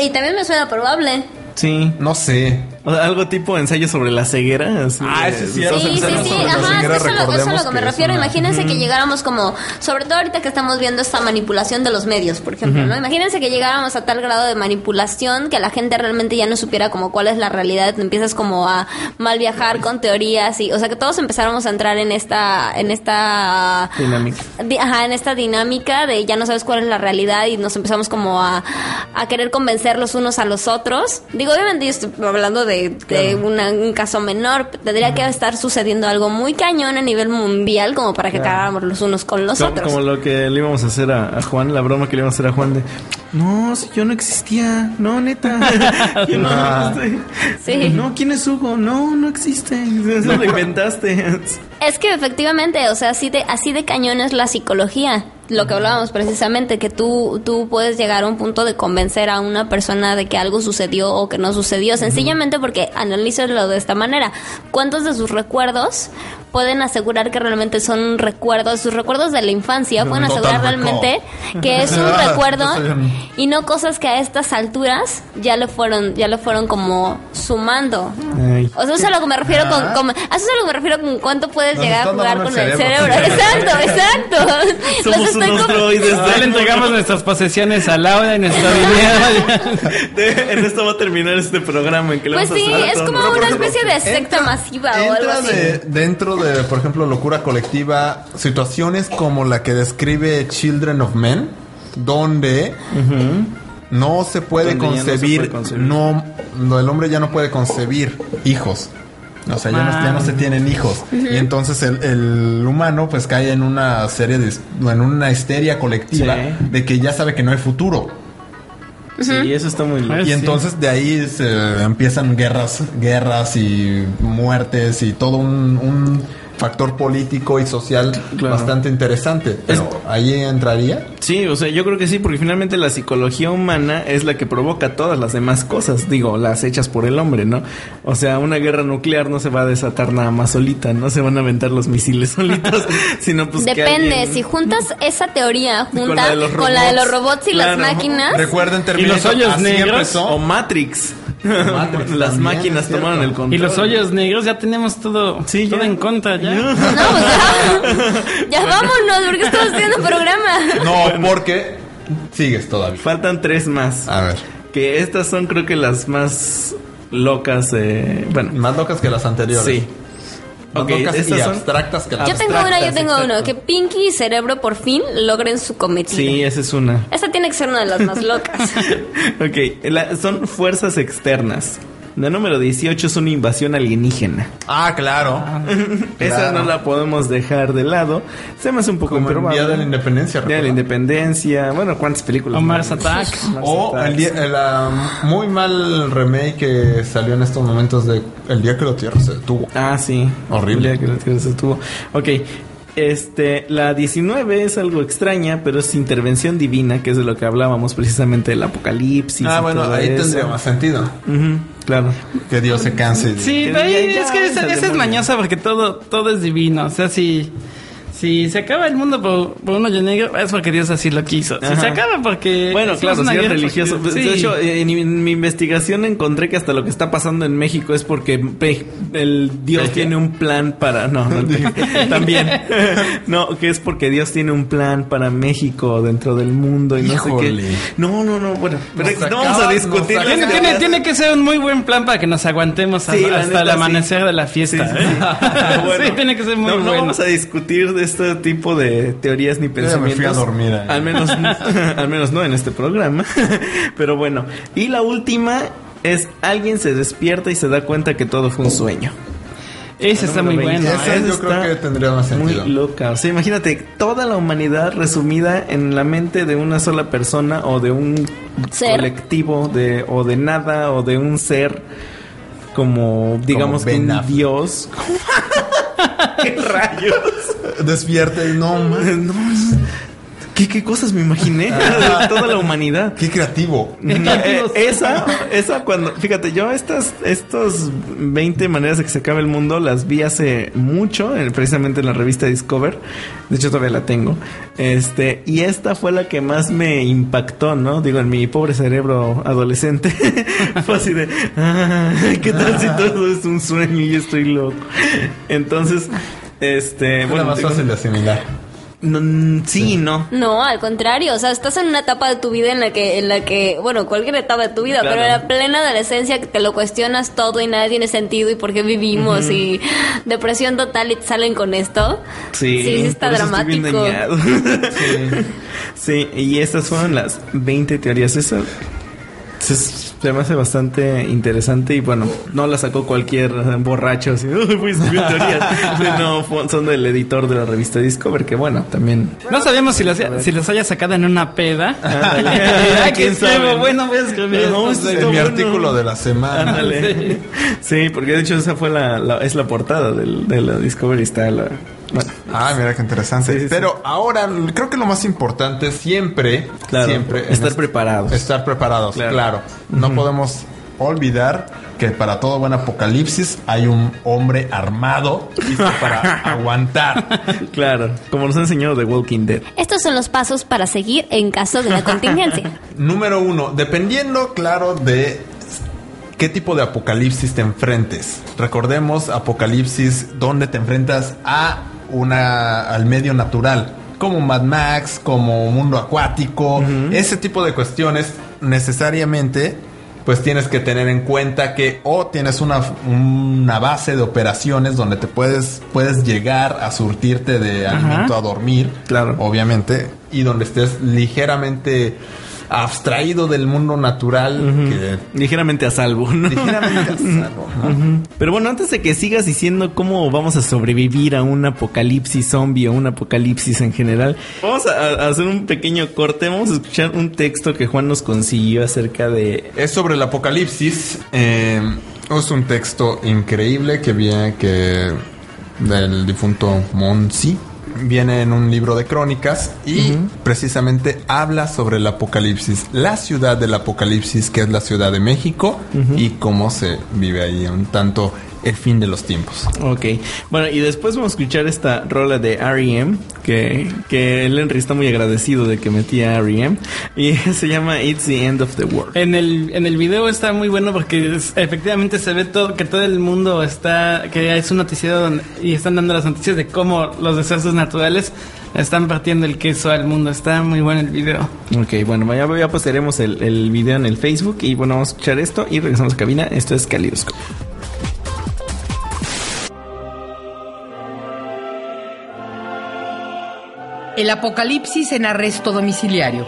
y también me suena probable. Sí. No sé. O sea, algo tipo ensayo sobre la ceguera. así Ah, de- eso es cierto. Sí, sí, sí, ajá, es ceguera, eso, es lo- eso es a lo que me que es refiero. una- Imagínense que llegáramos como, sobre todo ahorita que estamos viendo esta manipulación de los medios, por ejemplo, ¿no? Imagínense que llegáramos a tal grado de manipulación que la gente realmente ya no supiera como cuál es la realidad, empiezas como a mal viajar con teorías y, o sea, que todos empezáramos a entrar en esta, en esta Dinámica. di- ajá, en esta dinámica de ya no sabes cuál es la realidad y nos empezamos como a, a querer convencer los unos a los otros. Digo, obviamente yo estoy hablando de, de una- un caso menor, tendría que estar sucediendo algo muy cañón a nivel mundial como para que cagáramos los unos con los Como, otros. como lo que le íbamos a hacer a, a Juan, la broma que le íbamos a hacer a Juan de No, si yo no existía, no, neta. Yo no, Ah. este, Sí. no, ¿quién es Hugo? No, no existe. Eso lo inventaste. Es que efectivamente, o sea, así de, así de cañón es la psicología. Lo que hablábamos precisamente, que tú, tú puedes llegar a un punto de convencer a una persona de que algo sucedió o que no sucedió, sencillamente porque analízalo de esta manera. ¿Cuántos de sus recuerdos pueden asegurar que realmente son recuerdos, sus recuerdos de la infancia, pueden asegurar realmente que es un Ah, recuerdo y no cosas que a estas alturas ya le fueron, ya le fueron como sumando? O sea, eso es a lo que me refiero con, con- a eso es a lo que me refiero con cuánto puedes llegar a jugar con el cerebro. Exacto, exacto. Somos unos droides. Ya le entregamos nuestras posesiones a Laura y nuestra. De- en esto va a terminar este programa en que le Pues sí, es como una especie de secta masiva o algo así. de, dentro de, por ejemplo, locura colectiva, situaciones como la que describe Children of Men, donde no se puede Donde ya no se concebir, puede concebir. no, no, el hombre ya no puede concebir hijos. O sea, ya, no, ya no se tienen hijos. Y entonces el, el humano pues cae en una serie de, en una histeria colectiva Sí. de que ya sabe que no hay futuro. Sí, eso está muy loco. Y sí. entonces de ahí se empiezan guerras, guerras y muertes y todo un, un factor político y social Claro. bastante interesante. Pero ahí entraría. Sí, o sea, yo creo que sí, porque finalmente la psicología humana es la que provoca todas las demás cosas, digo, las hechas por el hombre, ¿no? O sea, una guerra nuclear no se va a desatar nada más solita, no se van a aventar los misiles solitos, sino pues que Depende, alguien- si juntas esa teoría Con junta la de los con la de los robots, y claro. las máquinas, Recuerden ¿Y los hoyos negros? empezó. o Matrix. Matrix las también, máquinas tomaron el control. Y los hoyos negros ya tenemos todo, Sí, todo ya. en contra ya. no, pues ya, ya vámonos, porque estamos haciendo programa. No, porque sigues todavía. Faltan tres más. A ver. Que estas son creo que las más locas, eh, bueno, Más locas que las anteriores. sí. Ok, estas y son- abstractas que Yo tengo una, yo tengo exacto. que Pinky y Cerebro por fin logren su cometido. Sí, esa es una. Esta tiene que ser una de las más locas. ok, la- son fuerzas externas. La número 18 es una invasión alienígena. Ah, claro. Esa Claro. no la podemos dejar de lado. Se me hace un poco Como el improbable. Día de la Independencia, Día de la. Independencia. Bueno, ¿cuántas películas? O? Mars Attack. Mars O Attack. el día, el, ah, muy mal remake que salió en estos momentos de El día que la Tierra se detuvo. Ah, sí. Horrible. El día que la Tierra se detuvo. Ok. Este, la 19 es algo extraña, pero es intervención divina, que es de lo que hablábamos precisamente del apocalipsis. ah, y bueno, todo ahí eso. tendría más sentido. Claro. Que Dios se canse. y- Sí, Que de ahí ya- es que esa, esa es mañosa porque todo, todo es divino. O sea, si, si se acaba el mundo por, por un hoyo negro, es porque Dios así lo quiso. Si Ajá. se acaba porque. Bueno, claro, una si es religioso. porque- De sí. hecho, eh, en, mi- en mi investigación encontré que hasta lo que está pasando en México es porque el Dios ¿Peje? tiene un plan para... No, no, también. no, que es porque Dios tiene un plan para México dentro del mundo y no Híjole. sé qué. No, no, no, bueno. Pero Nos no vamos a discutir. Tiene, tiene, que ser un muy buen plan para que nos aguantemos Sí, hasta, la hasta neta, el sí. amanecer de la fiesta. Sí, sí, sí. ¿eh? Bueno, Sí, tiene que ser muy no, no bueno. vamos a discutir de este tipo de teorías ni ya me pensamientos. fui a dormir ahí. Al menos, al menos no en este programa. Pero bueno. Y la última es alguien se despierta y se da cuenta que todo fue un sueño. Ese está muy bueno. 20. Esa ¿eh? yo Está creo que tendría más sentido. Muy loca. O sea, imagínate toda la humanidad resumida en la mente de una sola persona o de un Ser. colectivo de o de nada o de un ser como digamos que Ben un dios. ¿Qué rayos? Despierta y no, man. No, ¿Qué, qué cosas me imaginé de toda la humanidad? Qué creativo. Eh, esa, esa cuando, fíjate, yo estas, estos 20 maneras de que se acabe el mundo las vi hace mucho, precisamente en la revista Discover. De hecho, todavía la tengo. Este, y esta fue la que más me impactó, ¿no? Digo, en mi pobre cerebro adolescente. fue así de, ah, ¿qué tal si todo es un sueño y estoy loco? Entonces, este, bueno, más fácil de asimilar. no, sí, y no. No, al contrario, o sea, estás en una etapa de tu vida en la que, en la que, bueno, cualquier etapa de tu vida, Claro. pero en la plena adolescencia que te lo cuestionas todo y nada tiene sentido y por qué vivimos y depresión total y te salen con esto. Sí, sí, sí está por eso estoy bien dramático. dañado. sí. y estas fueron las 20 teorías. Eso se, me hace bastante interesante y bueno, no la sacó cualquier borracho así, "Uy, voy a escribir teorías. Sí, no, son del editor de la revista Discover, que bueno, también. No sabíamos si los, si los haya sacado en una peda. Ándale. Ay, ¿Quién ¿Quién sabe? Bueno, voy a escribir No, esto. sí, En mi bueno. artículo de la semana. Ándale. Sí, porque de hecho esa fue la, la- es la portada del, de la Discovery está la Ah, mira qué interesante. Sí, sí, sí. Pero ahora creo que lo más importante siempre, Claro, siempre estar preparados. Estar preparados, Claro. claro. No podemos olvidar que para todo buen apocalipsis hay un hombre armado listo para aguantar. claro, como nos ha enseñado The Walking Dead. Estos son los pasos para seguir en caso de la contingencia. Número uno, dependiendo, claro, de qué tipo de apocalipsis te enfrentes. Recordemos apocalipsis donde te enfrentas a una al medio natural, como Mad Max, como mundo acuático, ese tipo de cuestiones necesariamente pues tienes que tener en cuenta que o tienes una, una base de operaciones donde te puedes puedes llegar a surtirte de alimento a dormir, Claro. obviamente, y donde estés ligeramente abstraído del mundo natural, que Ligeramente a salvo, ¿no? ligeramente a salvo, ¿no? Pero bueno, antes de que sigas diciendo cómo vamos a sobrevivir a un apocalipsis zombie o un apocalipsis en general, vamos a, a hacer un pequeño corte. Vamos a escuchar un texto que Juan nos consiguió acerca de. Es sobre el apocalipsis. eh, es un texto increíble que viene que del difunto Monsi. Viene en un libro de crónicas y precisamente habla sobre el apocalipsis, la ciudad del apocalipsis que es la Ciudad de México y cómo se vive ahí un tanto el fin de los tiempos. Ok, bueno, y después vamos a escuchar esta rola de R.E.M. Que, que el Henry está muy agradecido de que metí a R.E.M. Y se llama It's the End of the World. En el, en el video está muy bueno porque es- efectivamente se ve todo, que todo el mundo está, que es un noticiero donde- y están dando las noticias de cómo los desastres naturales están partiendo el queso al mundo. Está muy bueno el video. Ok, bueno, ya, ya postearemos el, el video en el Facebook y bueno, vamos a escuchar esto y regresamos a cabina. Esto es Calidoscope. El apocalipsis en arresto domiciliario.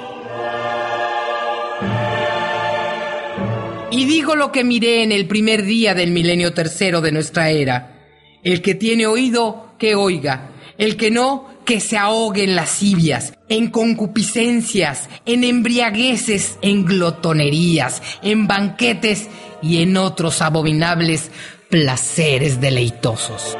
Y digo lo que miré en el primer día del milenio tercero de nuestra era. El que tiene oído, que oiga. El que no, que se ahogue en lascivias, en concupiscencias, en embriagueces, en glotonerías, en banquetes y en otros abominables placeres deleitosos.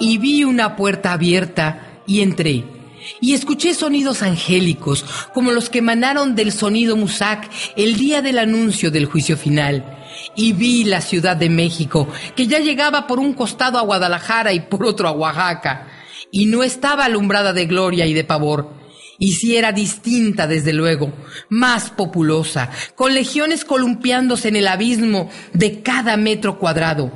Y vi una puerta abierta y entré. Y escuché sonidos angélicos, como los que emanaron del sonido Musac el día del anuncio del juicio final. Y vi la Ciudad de México, que ya llegaba por un costado a Guadalajara y por otro a Oaxaca y no estaba alumbrada de gloria y de pavor. Y si era distinta, desde luego, más populosa, con legiones columpiándose en el abismo de cada metro cuadrado,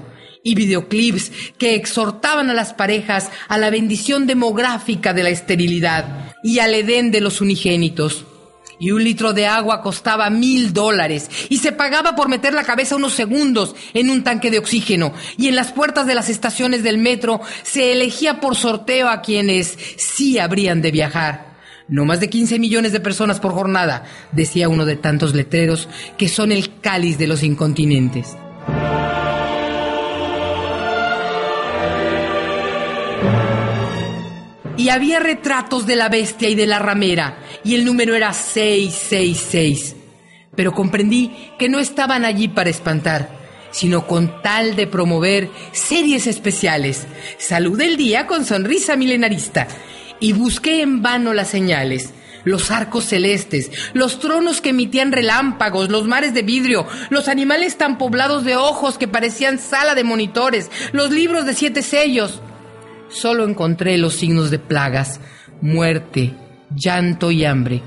y videoclips que exhortaban a las parejas a la bendición demográfica de la esterilidad y al edén de los unigénitos. Y un litro de agua costaba mil dólares y se pagaba por meter la cabeza unos segundos en un tanque de oxígeno. Y en las puertas de las estaciones del metro se elegía por sorteo a quienes sí habrían de viajar. No más de 15 millones de personas por jornada, decía uno de tantos letreros que son el cáliz de los incontinentes. Y había retratos de la bestia y de la ramera, y el número era 666. Pero comprendí que no estaban allí para espantar, sino con tal de promover series especiales. Saludé el día con sonrisa milenarista y busqué en vano las señales. Los arcos celestes, los tronos que emitían relámpagos, los mares de vidrio, los animales tan poblados de ojos que parecían sala de monitores, los libros de siete sellos. Solo encontré los signos de plagas, muerte, llanto y hambre.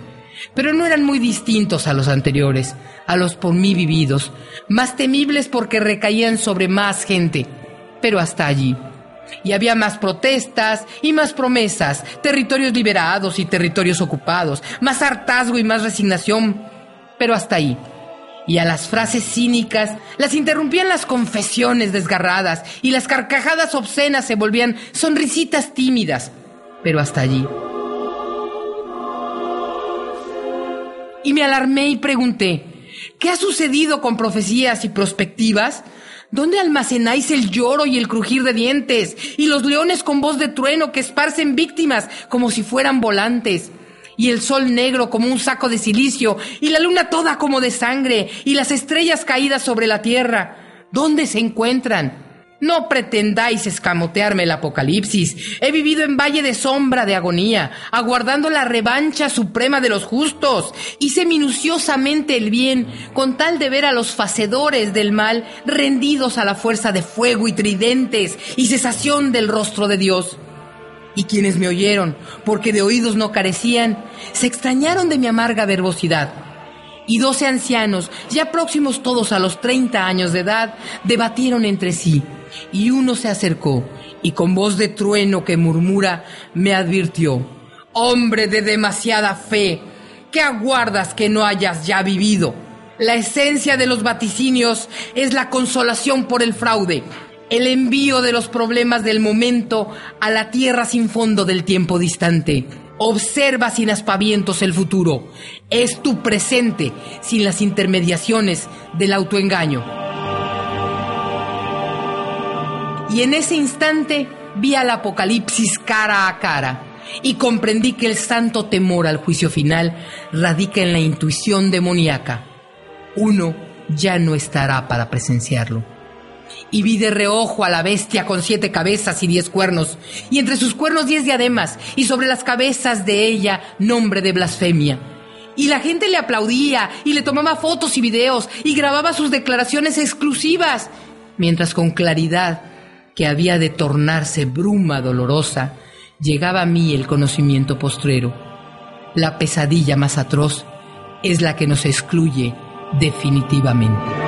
Pero no eran muy distintos a los anteriores, a los por mí vividos, más temibles porque recaían sobre más gente, pero hasta allí. Y había más protestas y más promesas, territorios liberados y territorios ocupados, más hartazgo y más resignación, pero hasta ahí. Y a las frases cínicas las interrumpían las confesiones desgarradas y las carcajadas obscenas se volvían sonrisitas tímidas, pero hasta allí. Y me alarmé y pregunté, ¿qué ha sucedido con profecías y prospectivas? ¿Dónde almacenáis el lloro y el crujir de dientes y los leones con voz de trueno que esparcen víctimas como si fueran volantes? Y el sol negro como un saco de silicio y la luna toda como de sangre y las estrellas caídas sobre la tierra. ¿Dónde se encuentran? No pretendáis escamotearme el apocalipsis. He vivido en valle de sombra de agonía, aguardando la revancha suprema de los justos. Hice minuciosamente el bien, con tal de ver a los facedores del mal rendidos a la fuerza de fuego y tridentes y cesación del rostro de Dios. Y quienes me oyeron, porque de oídos no carecían, se extrañaron de mi amarga verbosidad y doce ancianos, ya próximos todos a los treinta años de edad, debatieron entre sí. Y uno se acercó y con voz de trueno que murmura me advirtió, hombre de demasiada fe, ¿qué aguardas que no hayas ya vivido? La esencia de los vaticinios es la consolación por el fraude, el envío de los problemas del momento a la tierra sin fondo del tiempo distante. Observa sin aspavientos el futuro. Es tu presente sin las intermediaciones del autoengaño. Y en ese instante vi al apocalipsis cara a cara y comprendí que el santo temor al juicio final radica en la intuición demoníaca. Uno ya no estará para presenciarlo y vi de reojo a la bestia con siete cabezas y diez cuernos, y entre sus cuernos diez diademas, y sobre las cabezas de ella nombre de blasfemia. Y la gente le aplaudía, y le tomaba fotos y videos, y grababa sus declaraciones exclusivas, mientras con claridad, que había de tornarse bruma dolorosa, llegaba a mí el conocimiento postrero. La pesadilla más atroz es la que nos excluye definitivamente.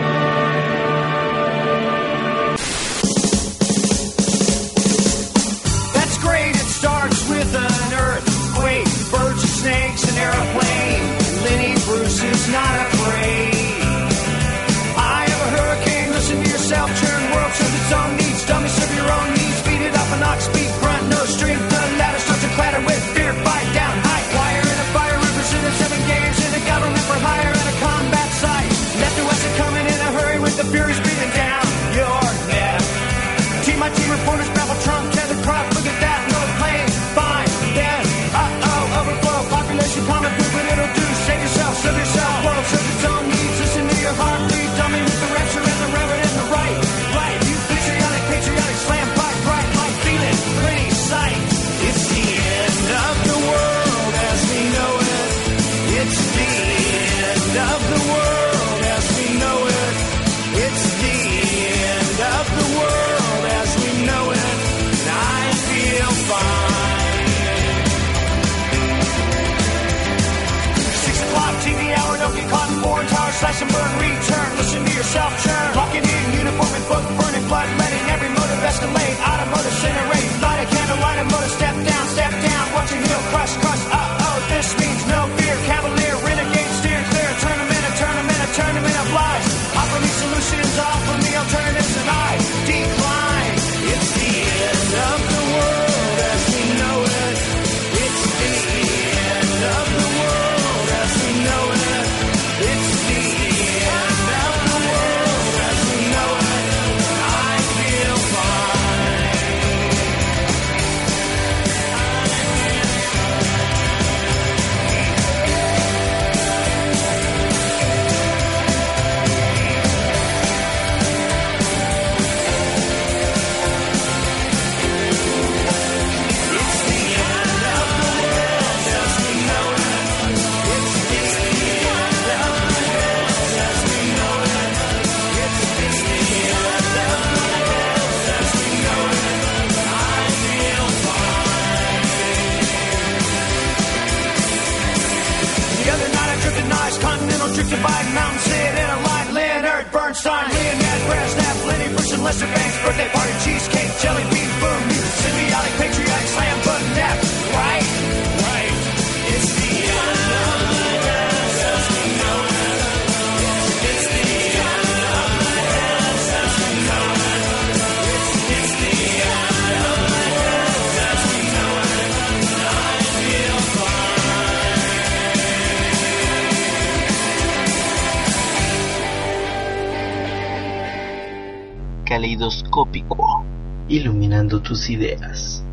Tus ideas.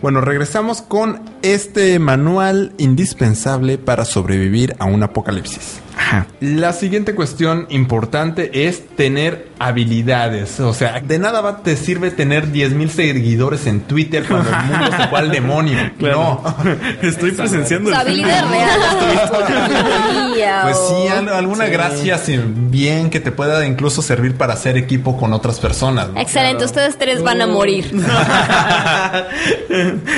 Bueno, regresamos con este manual indispensable para sobrevivir a un apocalipsis. La siguiente cuestión importante es tener habilidades. O sea, de nada va, te sirve tener 10.000 seguidores en Twitter cuando el mundo se fue al demonio. Claro. No. Estoy presenciando Su el habilidad real. Pues sí, al- alguna gracia bien que te pueda incluso servir para hacer equipo con otras personas. ¿no? Excelente, ustedes tres van a morir.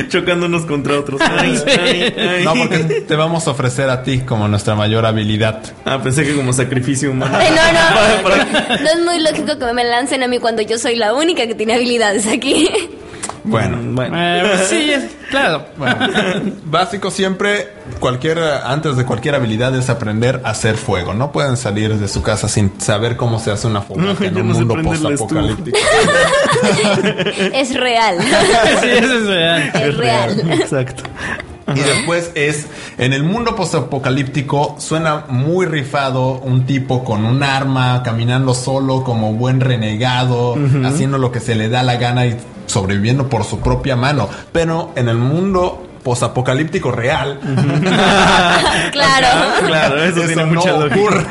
Chocándonos contra otros. Ay, ay, ay. No, porque te vamos a ofrecer a ti como nuestra mayor habilidad. Ah, pensé que como sacrificio humano. Ay, no, no. No es muy lógico que me lancen a mí cuando yo soy la única que tiene habilidades aquí. Bueno, Bueno. Eh, sí, es- claro. Bueno, básico siempre, cualquier, antes de cualquier habilidad es aprender a hacer fuego. No pueden salir de su casa sin saber cómo se hace una fogata en un no mundo post-apocalíptico. Es real. Sí, eso es real. Es real. Exacto. Y después es, en el mundo post-apocalíptico suena muy rifado un tipo con un arma, caminando solo como buen renegado, haciendo lo que se le da la gana y sobreviviendo por su propia mano. Pero en el mundo post-apocalíptico real, Claro. Claro, eso, tiene no mucha lógica. ocurre.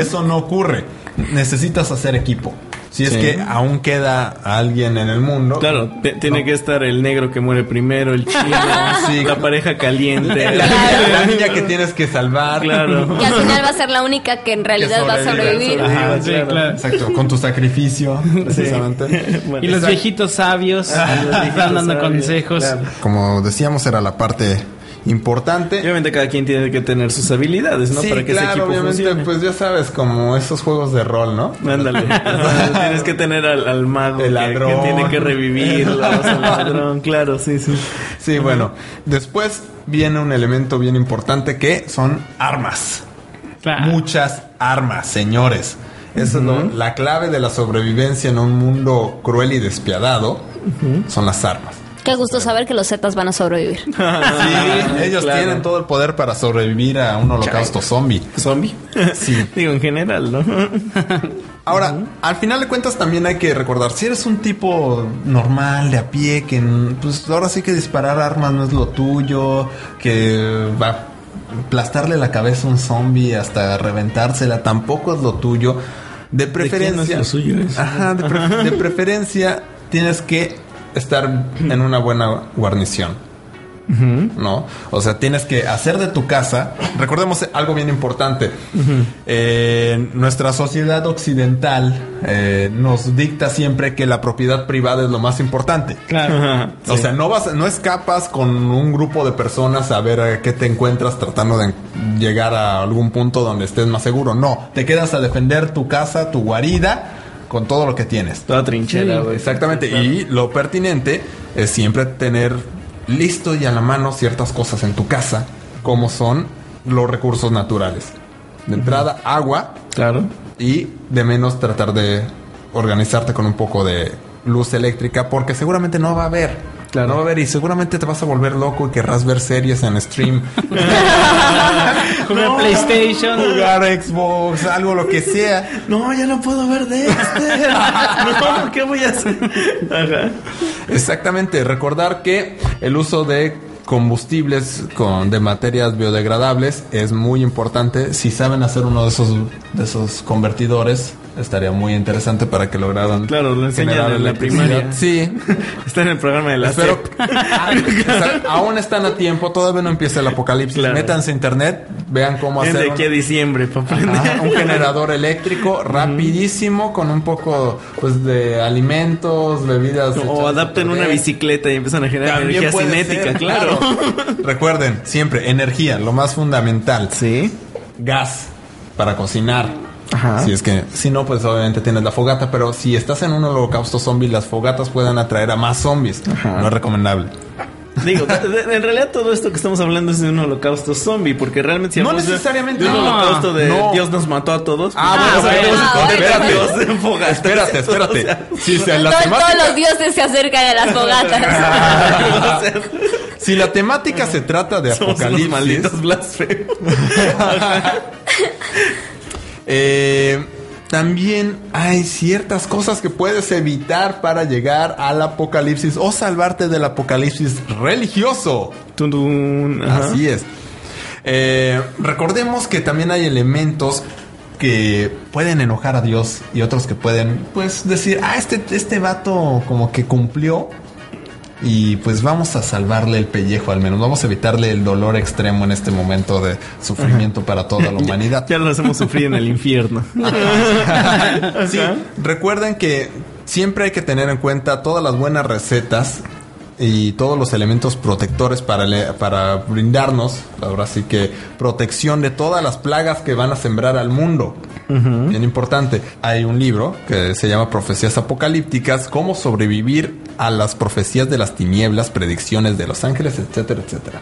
Eso no ocurre. Necesitas hacer equipo. Si es Sí. que aún queda alguien en el mundo. Claro, te- tiene que estar el negro que muere primero, el chino, Sí. la pareja caliente. La, la niña que tienes que salvar. Claro. Que al final va a ser la única que en realidad va a sobrevivir. Ajá, Sí, claro. claro. Exacto, con tu sacrificio, precisamente. Bueno, Y los exacto. viejitos sabios están dando sabios, consejos. claro. Como decíamos, era la parte importante. Obviamente cada quien tiene que tener sus habilidades, ¿no? sí, Para que ese claro, equipo obviamente, funcione. pues ya sabes, como esos juegos de rol, ¿no? Ándale. Tienes que tener al, al mago El que- ladrón. Que, tiene que revivirlo. al ladrón, claro, sí, sí. Sí, bueno. Después viene un elemento bien importante que son armas. Claro. Muchas armas, señores. Esa es lo- la clave de la sobrevivencia en un mundo cruel y despiadado. Son las armas. Qué gusto saber que los Zetas van a sobrevivir. Sí, ellos Claro. tienen todo el poder para sobrevivir a un holocausto zombie. ¿Zombie? Sí. Digo, en general, ¿no? Ahora, al final de cuentas también hay que recordar, si eres un tipo normal, de a pie, que pues ahora sí que disparar armas no es lo tuyo, que va a aplastarle la cabeza a un zombie hasta reventársela, tampoco es lo tuyo. De preferencia... no es lo suyo eso? Ajá, de, pre- de preferencia tienes que estar en una buena guarnición. ¿no? O sea, tienes que hacer de tu casa. Recordemos algo bien importante. Eh, nuestra sociedad occidental eh, nos dicta siempre que la propiedad privada es lo más importante. Claro. O sea, no vas, no escapas con un grupo de personas a ver a qué te encuentras tratando de llegar a algún punto donde estés más seguro. No, te quedas a defender tu casa, tu guarida, con todo lo que tienes. Toda trinchera, güey. Exactamente. Y lo pertinente es siempre tener listo y a la mano ciertas cosas en tu casa, como son los recursos naturales. De entrada, agua Claro. y de menos tratar de organizarte con un poco de luz eléctrica, porque seguramente no va a haber. Claro. No va a haber y seguramente te vas a volver loco y querrás ver series en stream. Jugar PlayStation. Jugar Xbox, algo lo que sea. No, ya no puedo ver de este. no, ¿qué voy a hacer? Ajá. Exactamente, recordar que el uso de combustibles con de materias biodegradables es muy importante. Si saben hacer uno de esos de esos convertidores, estaría muy interesante para que lograran Claro, lo enseñan generar en la primaria. Sí. Está en el programa de la Espero SEP. O sea, aún están a tiempo, todavía no empieza el apocalipsis. Claro. Métanse a internet, vean cómo hacer de un- aquí a diciembre, para aprender. Ajá, un generador eléctrico rapidísimo con un poco pues de alimentos, bebidas O adapten una bicicleta y empiezan a generar También energía cinética, ser, claro. Recuerden, siempre energía, lo más fundamental. Sí. Gas para cocinar. Ajá. Si es que, si no, pues obviamente tienes la fogata, pero si estás en un holocausto zombie, las fogatas pueden atraer a más zombies. No es recomendable. Digo, en realidad todo esto que estamos hablando es de un holocausto zombie, porque realmente si No necesariamente. de un No, holocausto de no. Dios nos mató a todos. Ah, pues, bueno, sabemos bueno, espérate. Dios en fogatas. Espérate, espérate. O sea, Si, se- la Todos- temática- todos los dioses se acercan a las fogatas. si la temática se trata de somos unos apocalipsis, malditos blasfemos. Eh, también hay ciertas cosas que puedes evitar para llegar al apocalipsis o salvarte del apocalipsis religioso. Así es. Eh, recordemos que también hay elementos que pueden enojar a Dios y otros que pueden, pues, decir, ah, este, este vato como que cumplió y pues vamos a salvarle el pellejo al menos, vamos a evitarle el dolor extremo en este momento de sufrimiento para toda la humanidad. Ya lo hacemos sufrir en el infierno. Sí, recuerden que siempre hay que tener en cuenta todas las buenas recetas y todos los elementos protectores para, le- para brindarnos, ahora sí que, protección de todas las plagas que van a sembrar al mundo. Bien importante. Hay un libro que se llama Profecías Apocalípticas, cómo sobrevivir a las profecías de las tinieblas, predicciones de los ángeles, etcétera, etcétera.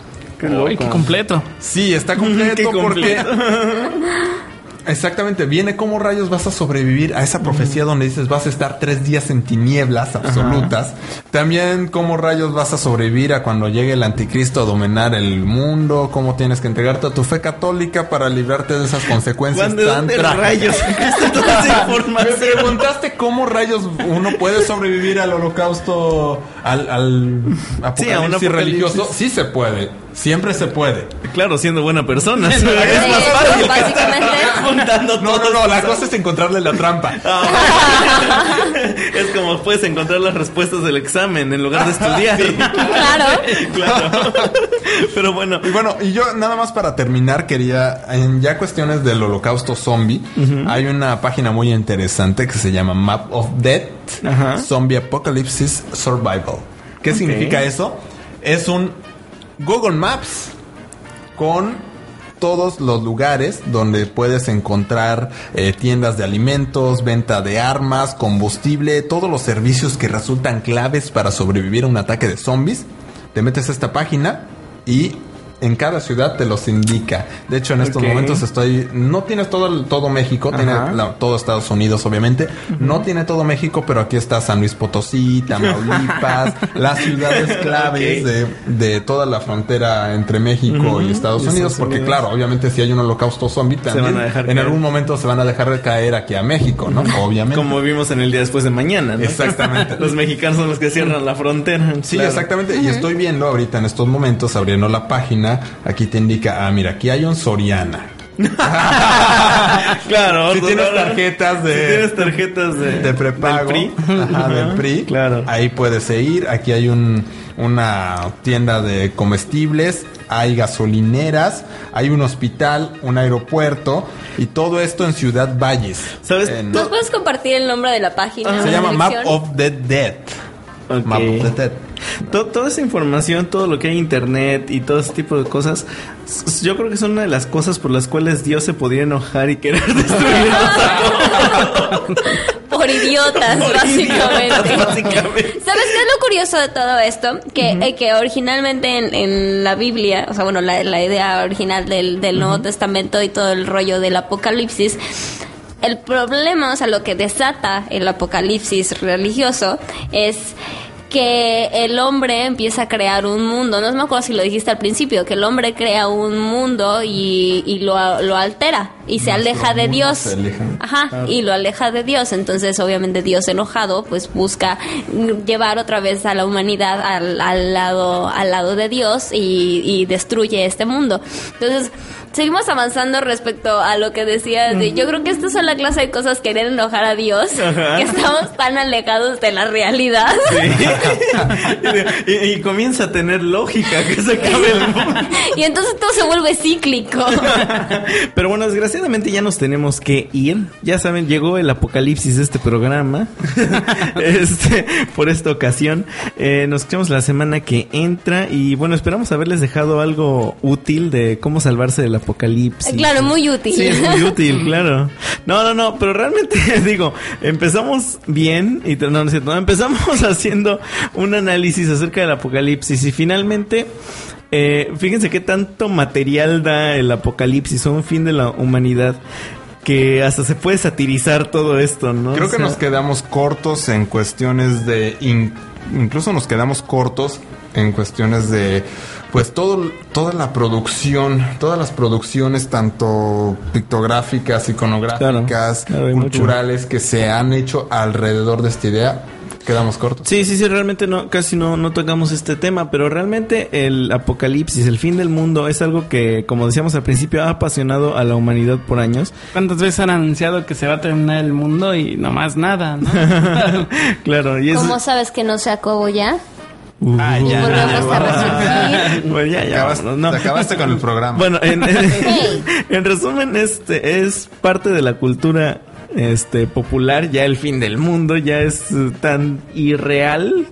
Uy, qué completo. Sí, está completo Qué porque completo. Exactamente, viene cómo rayos vas a sobrevivir a esa profecía donde dices vas a estar tres días en tinieblas absolutas. También cómo rayos vas a sobrevivir a cuando llegue el anticristo a dominar el mundo, cómo tienes que entregarte a tu fe católica para librarte de esas consecuencias ¿de tan dónde rayos Me preguntaste cómo rayos uno puede sobrevivir al holocausto, al, al apocalipsis, Sí, apocalipsis. religioso. Sí se puede, siempre se puede. Claro, siendo buena persona. es Sí, más fácil. básicamente. Juntando No, no, no, la cosa es encontrarle la trampa. es como puedes encontrar las respuestas del examen en lugar de estudiar. Claro. claro. Pero bueno, Y bueno, y yo nada más para terminar quería, en ya cuestiones del holocausto zombie, hay una página muy interesante que se llama Map of Death. Zombie Apocalypse Survival. ¿Qué significa eso? Es un Google Maps con todos los lugares donde puedes encontrar eh, tiendas de alimentos, venta de armas, combustible, todos los servicios que resultan claves para sobrevivir a un ataque de zombies. Te metes a esta página y en cada ciudad te los indica. De hecho, en estos momentos estoy. No tienes todo, todo México, tiene la- todo Estados Unidos, obviamente. No tiene todo México, pero aquí está San Luis Potosí, Tamaulipas, las ciudades claves de, de toda la frontera entre México y Estados Unidos. Porque, Unidos. claro, obviamente, si hay un holocausto zombie, también van a dejar en caer. algún momento se van a dejar de caer aquí a México, ¿no? Obviamente. como vimos en el día después de mañana, ¿no? Exactamente. Los mexicanos son los que cierran la frontera. Sí, Claro. exactamente. Y estoy viendo ahorita en estos momentos, abriendo la página, aquí te indica, ah, mira, aquí hay un Soriana. claro. Si tienes tarjetas de- Si tienes tarjetas de, de prepago. del PRI. Ajá, del Ajá, PRI. Claro. Ahí puedes ir. Aquí hay un, una tienda de comestibles. Hay gasolineras. Hay un hospital, un aeropuerto. Y todo esto en Ciudad Valles. ¿Sabes? En- ¿Nos puedes compartir el nombre de la página? se la llama Map of the Dead. Map of the Dead. To- toda esa información, todo lo que hay en internet y todo ese tipo de cosas, yo creo que son una de las cosas por las cuales Dios se podría enojar y querer destruirnos a todos. Por idiotas, Por básicamente. idiotas, básicamente. ¿Sabes qué es lo curioso de todo esto? Que, eh, que originalmente en, en la Biblia, o sea, bueno, la, la idea original del, del Nuevo Testamento y todo el rollo del Apocalipsis, el problema, o sea, lo que desata el Apocalipsis religioso es que el hombre empieza a crear un mundo, no me acuerdo si lo dijiste al principio, que el hombre crea un mundo y, y lo, lo altera y se aleja de Dios. aleja. Ajá, y lo aleja de Dios. Entonces, obviamente, Dios enojado, pues busca llevar otra vez a la humanidad al, al lado, al lado de Dios y, y destruye este mundo. Entonces, seguimos avanzando respecto a lo que decías. de- yo creo que estas son la clase de cosas que quieren enojar a Dios, Ajá. que estamos tan alejados de la realidad. y, y- y comienza a tener lógica que se acabe el mundo. y entonces todo se vuelve cíclico. Pero bueno, desgraciadamente ya nos tenemos que ir. Ya saben, llegó el apocalipsis de este programa. este, por esta ocasión. Eh, nos escuchamos la semana que entra. Y bueno, esperamos haberles dejado algo útil de cómo salvarse del apocalipsis. claro, muy útil. Sí, es muy útil, claro. No, no, no, pero realmente digo, empezamos bien y no, no es cierto, no, empezamos haciendo un análisis acerca del apocalipsis y finalmente eh, fíjense qué tanto material da el apocalipsis o un fin de la humanidad que hasta se puede satirizar todo esto, ¿no? Creo O que nos quedamos cortos en cuestiones de... in- incluso nos quedamos cortos en cuestiones de... Pues todo, toda la producción, todas las producciones, tanto pictográficas, iconográficas, Claro, claro, hay mucho. culturales, que se han hecho alrededor de esta idea, quedamos cortos. Sí, sí, sí, realmente no, casi no, no tocamos este tema, pero realmente el apocalipsis, el fin del mundo, es algo que, como decíamos al principio, ha apasionado a la humanidad por años. ¿Cuántas veces han anunciado que se va a terminar el mundo y nomás nada, no? claro, y es... ¿Cómo sabes que no se acabó ya? Uh, Ah, ya. Volvemos a resurgir. Bueno, ya, ya, Acabas- vámonos, no. te acabaste con el programa. Bueno, en, en- en resumen, este es parte de la cultura este popular, ya el fin del mundo, ya es tan irreal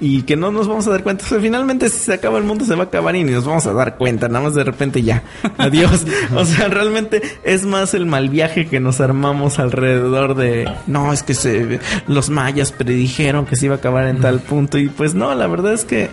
y que no nos vamos a dar cuenta. O sea, finalmente si se acaba el mundo se va a acabar y ni nos vamos a dar cuenta, nada más de repente ya. Adiós. O sea, realmente es más el mal viaje que nos armamos alrededor de, no, es que se, los mayas predijeron que se iba a acabar en tal punto y pues no, la verdad es que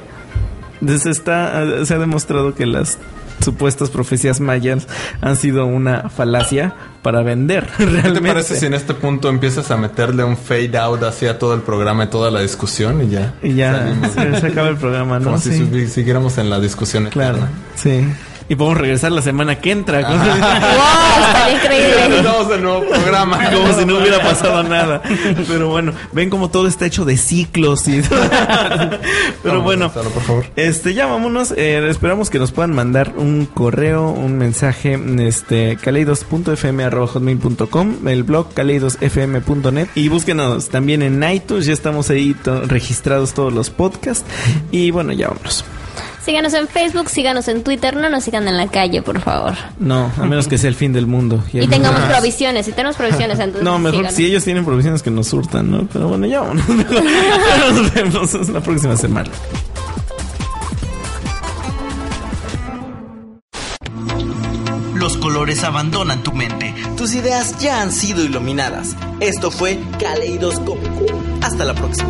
se está se ha demostrado que las supuestas profecías mayas han sido una falacia para vender ¿Qué realmente. te parece si en este punto empiezas a meterle un fade out hacia todo el programa y toda la discusión y ya? y ya se, se acaba el programa, ¿no? Como si Sí, siguiéramos en la discusión claro. eterna. Sí. Y podemos regresar la semana que entra. ¡Wow! Estaría increíble. Empezamos el nuevo programa. Como si no hubiera pasado nada. Pero bueno, ven como todo está hecho de ciclos y Pero bueno, por favor. este ya vámonos. Eh, esperamos que nos puedan mandar un correo, un mensaje, este kaleidos.fm@hotmail.com, el blog kaleidosfm.net y búsquenos también en iTunes. Ya estamos ahí to- registrados todos los podcasts y bueno, ya vámonos. Síganos en Facebook, síganos en Twitter, no nos sigan en la calle, por favor. No, a menos que sea el fin del mundo. Y tengamos provisiones, si tenemos provisiones, entonces No, mejor síganos. si ellos tienen provisiones que nos surtan, ¿no? Pero bueno, ya vámonos. Nos vemos la próxima semana. Los colores abandonan tu mente. Tus ideas ya han sido iluminadas. Esto fue Caleidoscópico. Hasta la próxima.